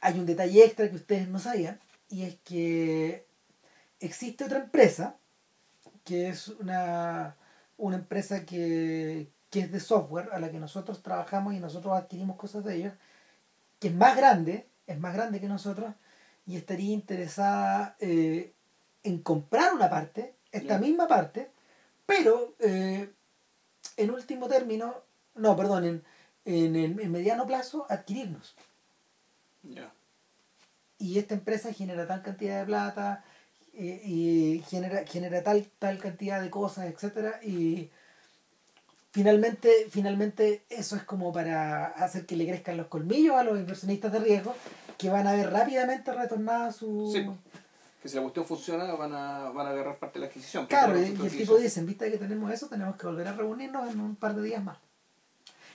hay un detalle extra que ustedes no sabían y es que existe otra empresa que es una, una empresa que, que es de software a la que nosotros trabajamos y nosotros adquirimos cosas de ellos, que es más grande, es más grande que nosotros y estaría interesada eh, en comprar una parte, esta misma parte, pero eh, en último término, no, perdón, en, en, el- en mediano plazo adquirirnos. Y esta empresa genera tal cantidad de plata y genera, genera tal, tal cantidad de cosas, etcétera Y finalmente, finalmente eso es como para hacer que le crezcan los colmillos a los inversionistas de riesgo que van a ver rápidamente retornada su... Sí, Que si la cuestión funciona, van a, van a agarrar parte de la adquisición. Claro, y, el tipo dice, en vista de que tenemos eso, tenemos que volver a reunirnos en un par de días más.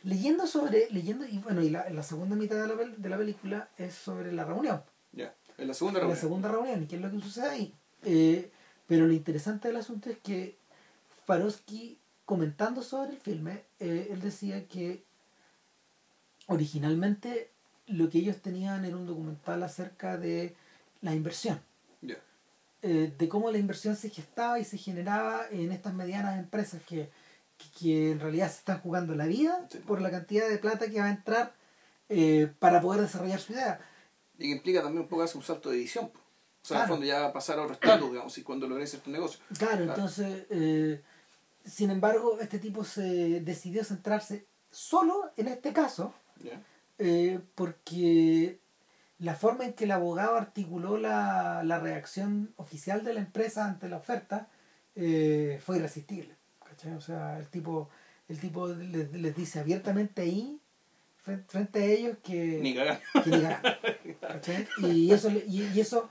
Leyendo sobre, leyendo, y bueno, y la, la segunda mitad de la, de la película es sobre la reunión. Ya. En la segunda la reunión. segunda reunión y qué es lo que sucede ahí. Eh, pero lo interesante del asunto es que Farosky, comentando sobre el filme, eh, él decía que originalmente lo que ellos tenían era un documental acerca de la inversión, eh, de cómo la inversión se gestaba y se generaba en estas medianas empresas que, que, que en realidad se están jugando la vida Sí. por la cantidad de plata que va a entrar eh, para poder desarrollar su idea. Y que implica también un poco hacer un salto de edición. O sea, en el Claro. fondo ya pasar a otro estatus, digamos, y cuando logres tu negocio. Claro, Claro. entonces, eh, sin embargo, este tipo se decidió centrarse solo en este caso, Ya. eh, porque la forma en que el abogado articuló la, la reacción oficial de la empresa ante la oferta eh, fue irresistible. ¿cachai? O sea, el tipo, el tipo les, les dice abiertamente ahí, fren- frente a ellos, que Ni cagar. que ni. Y eso, y eso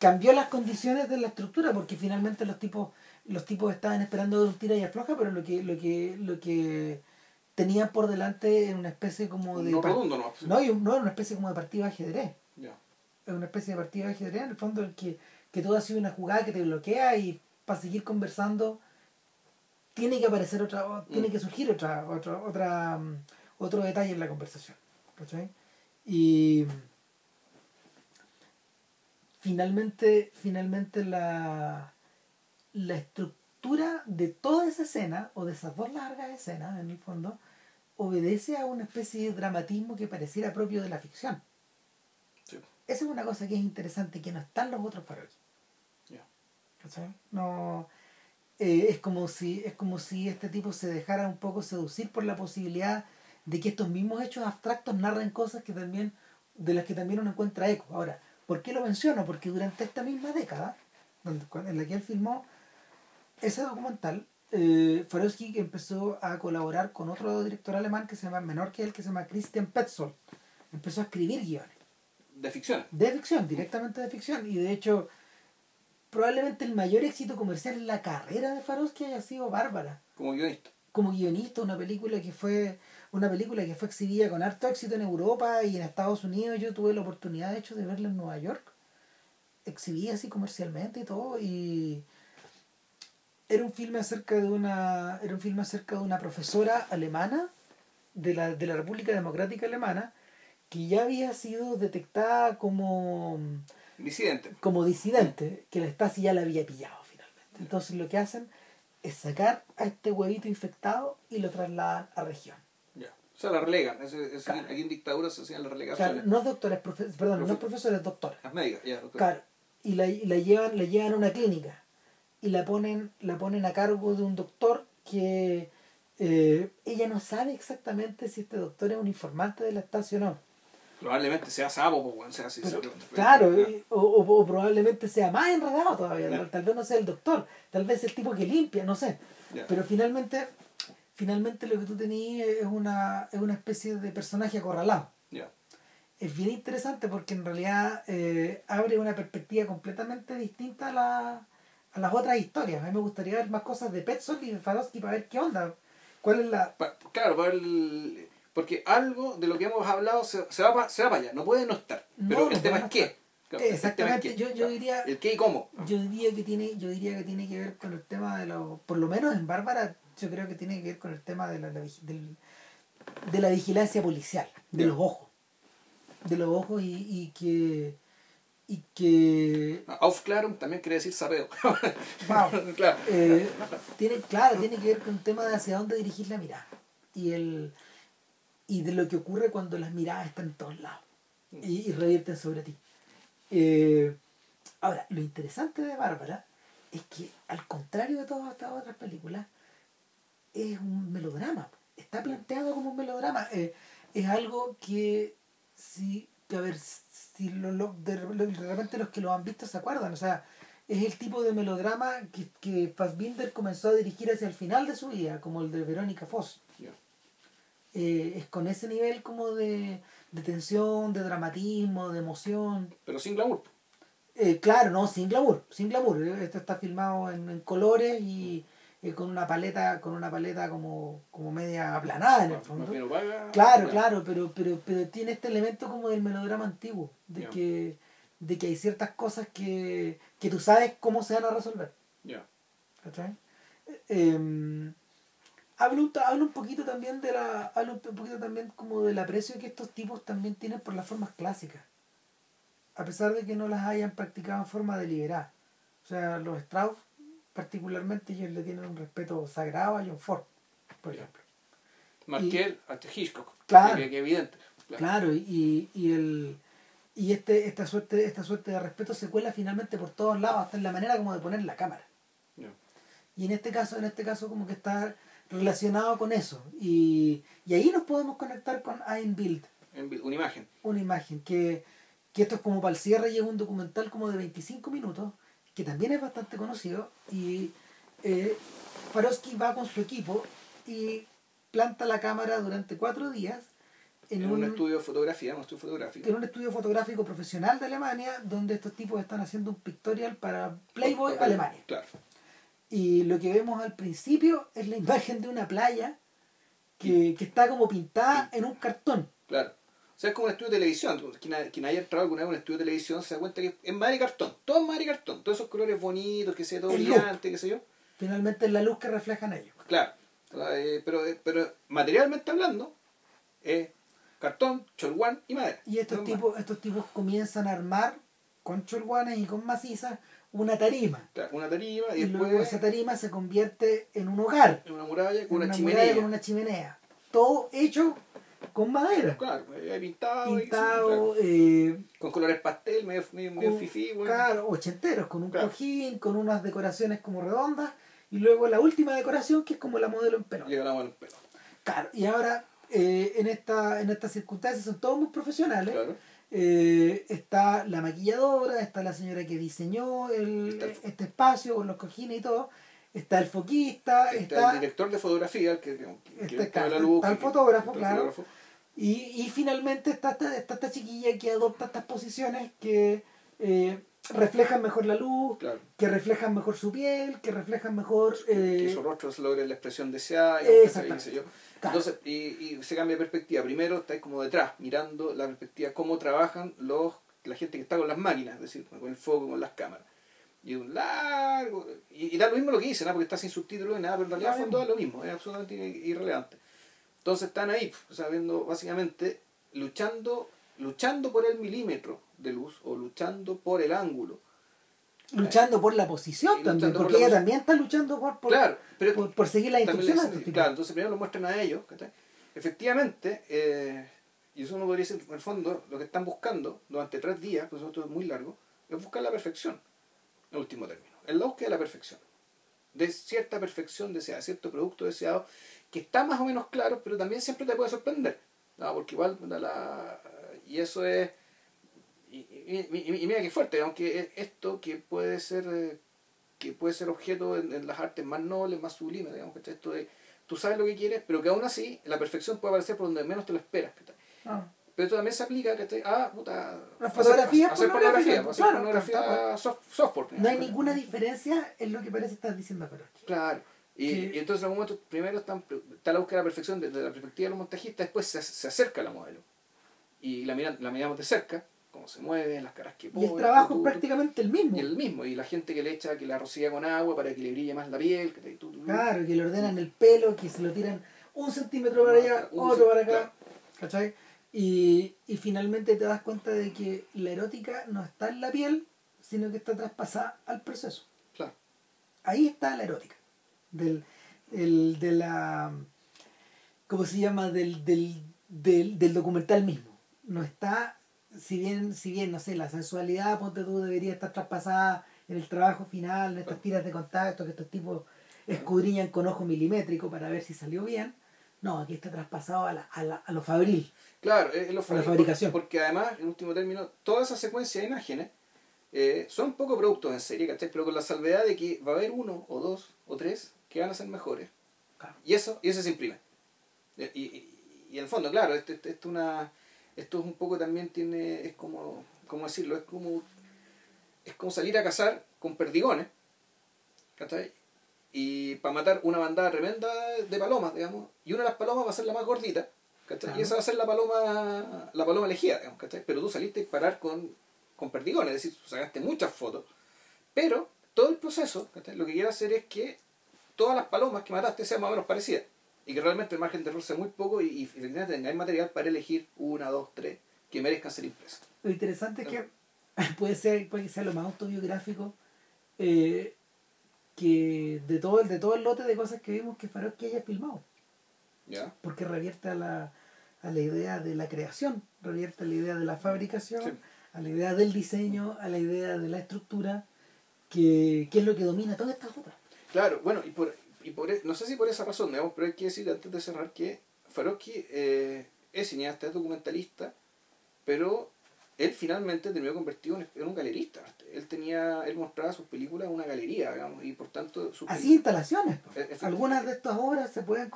cambió las condiciones de la estructura porque finalmente los tipos los tipos estaban esperando un tira y afloja pero lo que lo que lo que tenían por delante era una especie como de No no. no, y un- no era una especie como de partido de ajedrez es una especie de partido de ajedrez en el fondo en que, que todo ha sido una jugada que te bloquea y para seguir conversando tiene que aparecer otra o- tiene Mm. que surgir otra otra otra mm, otro detalle en la conversación ¿cachai? y finalmente finalmente la la estructura de toda esa escena o de esas dos largas escenas en el fondo obedece a una especie de dramatismo que pareciera propio de la ficción Sí. esa es una cosa que es interesante que no están los otros Ya. ¿cachai? no eh, es como si es como si este tipo se dejara un poco seducir por la posibilidad de que estos mismos hechos abstractos narren cosas que también de las que también uno encuentra eco ahora ¿por qué lo menciono? porque durante esta misma década donde- en la que él filmó ese documental eh, empezó a colaborar con otro director alemán que se llama menor que él que se llama Christian Petzold empezó a escribir guiones De ficción. de ficción, directamente de ficción. Y de hecho, probablemente el mayor éxito comercial en la carrera de Farosky haya sido Bárbara. Como guionista. Como guionista, una película que fue una película que fue exhibida con harto éxito en Europa y en Estados Unidos. Yo tuve la oportunidad, de hecho, de verla en Nueva York. Exhibida así comercialmente y todo. Y era un filme acerca de una era un filme acerca de una profesora alemana de la, de la República Democrática Alemana que ya había sido detectada como Disidente. como disidente, que la Stasi ya la había pillado finalmente. Entonces lo que hacen es sacar a este huevito infectado y lo trasladan a región. O sea, la relegan. Es, es- Claro. Aquí en dictadura se hacían las Claro, relegaciones. no es doctora, es profe- perdón, no es Profe- profesora, es doctora. Las médicas, ya. doctor. Claro, y la, y la llevan, la llevan a una clínica y la ponen, la ponen a cargo de un doctor que eh, ella no sabe exactamente si este doctor es un informante de la Stasi o no. Probablemente sea sapo, pues, sea así. Pero, claro, Ya. eh, o, o- o probablemente sea más enredado todavía, tal, vez no sea el doctor, tal vez el tipo que limpia, no sé. Pero finalmente, finalmente lo que tú tenías es una, es una especie de personaje acorralado. Es bien interesante porque en realidad eh, abre una perspectiva completamente distinta a, la, a las otras historias. A mí me gustaría ver más cosas de Petzold y de Farosky para ver qué onda. ¿Cuál es la...? Pa- claro, para el- porque algo de lo que hemos hablado se, se va, pa- se va para allá, no puede no estar. No, Pero no el tema es qué. Claro, Exactamente, yo- yo diría- El qué y cómo. Yo diría que tiene, yo diría que tiene que ver con el tema de lo, por lo menos en Bárbara, yo creo que tiene que ver con el tema de la, la vigi- del- de la vigilancia policial, de los ojos. de los ojos y, y que y que Aufklärung también quiere decir sapeo. <laughs> Wow. <laughs> claro. eh, tiene claro tiene que ver con un tema de hacia dónde dirigir la mirada y el y de lo que ocurre cuando las miradas están en todos lados y, y revierten sobre ti Eh, ahora lo interesante de Bárbara es que al contrario de todas estas otras películas es un melodrama está planteado como un melodrama Eh, es algo que si que a ver si lo, lo- de, de repente los que lo han visto se acuerdan o sea es el tipo de melodrama que, que Fassbinder comenzó a dirigir hacia el final de su vida como el de Verónica Foss. Eh, es con ese nivel como de, de tensión de dramatismo de emoción Pero sin glamour. eh, claro, no, sin glamour, sin glamour. Esto está filmado en, en colores y eh, con una paleta, con una paleta como, como media aplanada en el Más fondo. Claro, Ya. claro, pero, pero, pero tiene este elemento como del melodrama antiguo, de que, de que hay ciertas cosas que, que tú sabes cómo se van a resolver. Ya. ¿cachai? Eh, habla, un, habla un poquito también de la. Habla un poquito también como del aprecio que estos tipos también tienen por las formas clásicas. A pesar de que no las hayan practicado en forma deliberada. O sea, los Strauss, particularmente, ellos le tienen un respeto sagrado a John Ford, por ejemplo. Marquel hasta Hitchcock. Claro. Que, que evidente. Claro. Claro, y, y el y este esta suerte esta suerte de respeto se cuela finalmente por todos lados hasta en la manera como de poner la cámara y en este caso en este caso como que está relacionado con eso y, y ahí nos podemos conectar con En vi- una imagen. una imagen que, que esto es como para el cierre y es un documental como de 25 minutos que también es bastante conocido y eh, Farosky va con su equipo y planta la cámara durante cuatro días en, En, un, un, estudio de fotografía, un estudio fotográfico. en un estudio fotográfico profesional de Alemania donde estos tipos están haciendo un pictorial para Playboy Alemania Claro. y lo que vemos al principio es la imagen de una playa que, que está como pintada en un cartón Claro. Sea, es como un estudio de televisión. Quien, ha- quien haya entrado alguna vez a un estudio de televisión se da cuenta que es madre cartón. Todo es madre cartón. Todos esos colores bonitos, que sea todo brillante, qué sé yo. finalmente es la luz que reflejan ellos Claro. Eh, pero, pero materialmente hablando, es cartón, cholguán y madera. Y estos No más. tipos, estos tipos comienzan a armar con cholguanes y con macizas una tarima. Claro, una tarima y, Y, después luego esa tarima se convierte en un hogar, en una muralla con una, una chimenea. con una chimenea. Todo hecho con madera. Claro, eh, pintado. y- Pintado, claro. eh, Con colores pastel, medio, medio, medio con- fifí, güey. claro, ochenteros, con un Claro. cojín, con unas decoraciones como redondas. Y luego la última decoración que es como la modelo en pelota. Llega la en. Claro, y ahora eh, en esta en estas circunstancias son todos muy profesionales. Claro. Eh, está la maquilladora, está la señora que diseñó el, el este espacio con los cojines y todo, está el foquista, Está, está, el director de fotografía, el que, que, que claro, la luz, está el que- fotógrafo, está claro. fotógrafo. y, y finalmente está esta, está esta chiquilla que adopta estas posiciones que eh, reflejan mejor la luz, Claro. que reflejan mejor su piel, que reflejan mejor... que eh, su rostro se logre la expresión deseada y, sé yo. Claro. Entonces, y, y se cambia de perspectiva. Primero estáis como detrás, mirando la perspectiva, cómo trabajan los la gente que está con las máquinas, es decir, con el foco, con las cámaras. Y un largo. Y, y da lo mismo lo que dicen, porque está sin subtítulos y nada, pero en realidad Da al lo fondo da lo mismo, es absolutamente irrelevante. Entonces están ahí, o sea, viendo básicamente luchando, luchando por el milímetro de luz o luchando por el ángulo. luchando por la posición también, por porque la ella también está luchando por, por, claro, pero por, por seguir las instrucciones tipos. claro, entonces primero lo muestran a ellos. Efectivamente, eh, y eso uno podría decir, en el fondo, lo que están buscando durante tres días, pues esto es muy largo, es buscar la perfección, en último término. Es la búsqueda de la perfección. De cierta perfección deseada, cierto producto deseado, que está más o menos claro, pero también siempre te puede sorprender. ¿no? Porque igual, la, y eso es. Y, mira qué fuerte, aunque es esto que puede ser. eh, que puede ser objeto en, en las artes más nobles, más sublimes, digamos, ¿cachai? Esto de tú sabes lo que quieres, pero que aún así la perfección puede aparecer por donde menos te lo esperas. Pero esto también se aplica ¿cachai? a puta, La hacer- fotografía hacer pornografía, hacer claro, pornografía claro. soft- software. No hay ninguna diferencia en lo que parece estar diciendo Ferochi. Claro. Y, Que- y entonces en algún momento primero están, está la búsqueda de la perfección desde la perspectiva de los montajistas, después se, se acerca la modelo. Y la, miran, la miramos de cerca, cómo se mueve, las caras que Y el pone, trabajo es prácticamente el mismo. y el mismo, y la gente que le echa, que la rocía con agua para que le brille más la piel, que te- tú- tú- Claro, que le ordenan el pelo, que se lo tiran un centímetro para allá, otro para acá. ¿Cachai? Y, y finalmente te das cuenta de que la erótica no está en la piel, sino que está traspasada al proceso. Claro. Ahí está la erótica. Del, el, de la. ¿Cómo se llama? Del, del, del, del documental mismo. No está. Si bien, si bien, no sé, la sensualidad, ponte tú, debería estar traspasada en el trabajo final, en estas tiras de contacto que estos tipos escudriñan con ojo milimétrico para ver si salió bien. No, aquí está traspasado a, la, a, la, a lo fabril. Claro, es lo A la fabricación. Porque además, en último término, toda esa secuencia de imágenes eh, son poco productos en serie, ¿cachai? Pero con la salvedad de que va a haber uno o dos o tres que van a ser mejores. Claro. Y eso, y eso se imprime. Y, y, y en el fondo, claro, esto, esto, esto una, esto es un poco también tiene, es como, ¿cómo decirlo? Es como, es como salir a cazar con perdigones, ¿cachai? Y para matar una bandada tremenda de palomas, digamos, y una de las palomas va a ser la más gordita, ¿cachai? Y esa va a ser la paloma, la paloma elegida, digamos, ¿cachai? Pero tú saliste a disparar con, con perdigones, es decir, tú sacaste muchas fotos, pero todo el proceso, ¿cachai? Lo que quiere hacer es que todas las palomas que mataste sean más o menos parecidas. Y que realmente el margen de error sea muy poco y, y efectivamente tengáis material para elegir una, dos, tres que merezcan ser impresas. Lo interesante es que <laughs> puede ser, puede ser lo más autobiográfico eh, que de todo, el, de todo el lote de cosas que vimos que Farowski haya filmado. ¿Ya? Porque revierte a la, a la idea de la creación, revierte a la idea de la fabricación, Sí. a la idea del diseño, a la idea de la estructura, que, que es lo que domina todas estas obras. Claro, bueno, y por, y por e- no sé si por esa razón, digamos, pero hay que decir antes de cerrar que Farowski eh, es cineasta, es documentalista, pero él finalmente terminó convertido en, un galerista. Él tenía, él mostraba sus películas en una galería, digamos, y por tanto sus Así instalaciones. pues. Eh. Algunas de estas obras se pueden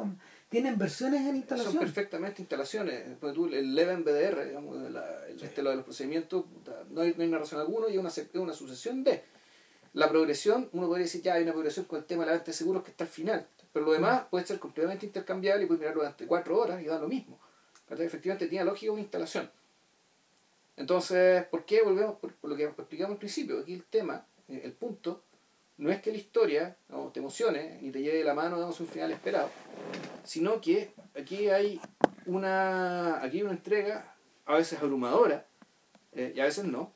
tienen versiones en Son instalación. perfectamente instalaciones. Tú, el Leven BDR, digamos, la- el, este, lo de los procedimientos, no hay, no hay narración alguna y es una, una sucesión de. La progresión, uno podría decir, ya hay una progresión con el tema de la venta de seguros que está al final. Pero lo demás puede ser completamente intercambiable y puedes mirarlo durante cuatro horas y da lo mismo. ¿Cachai? Efectivamente tiene lógica una instalación. Entonces, ¿por qué volvemos? Por, por lo que explicamos al principio. Aquí el tema, eh, el punto, no es que la historia digamos, te emocione ni te lleve de la mano digamos, un final esperado, sino que aquí hay una, aquí hay una entrega a veces abrumadora eh, y a veces no,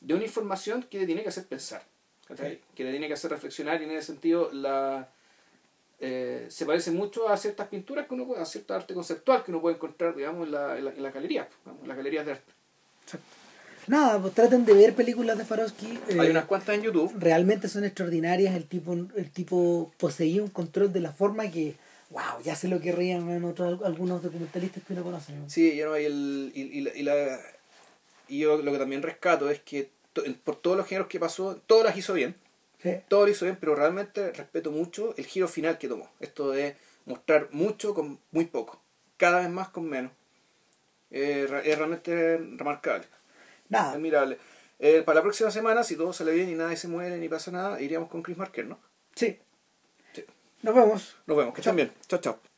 de una información que te tiene que hacer pensar, que te tiene que hacer reflexionar y en ese sentido la, eh, se parece mucho a ciertas pinturas que uno puede, a cierta arte conceptual que uno puede encontrar digamos, en, la, en, la, en las galerías, digamos, en las galerías de arte. Nada, pues traten de ver películas de Farowski. eh, Hay unas cuantas en YouTube. realmente son extraordinarias. El tipo, el tipo poseía un control de la forma que, wow, ya sé lo que rían en otros, algunos documentalistas que uno conoce. ¿no? Sí, yo no, y, el, y, y la, y, la- y yo lo que también rescato es que to- por todos los géneros que pasó, todas las hizo bien, Sí. todo lo hizo bien, pero realmente respeto mucho el giro final que tomó. Esto de mostrar mucho con muy poco, cada vez más con menos. Eh, es realmente remarcable, Nada, admirable. Eh, para la próxima semana, si todo sale bien y nadie se muere ni pasa nada, iríamos con Chris Marker, ¿no? sí. Sí. Nos vemos. Nos vemos, que estén bien. Chao, chao.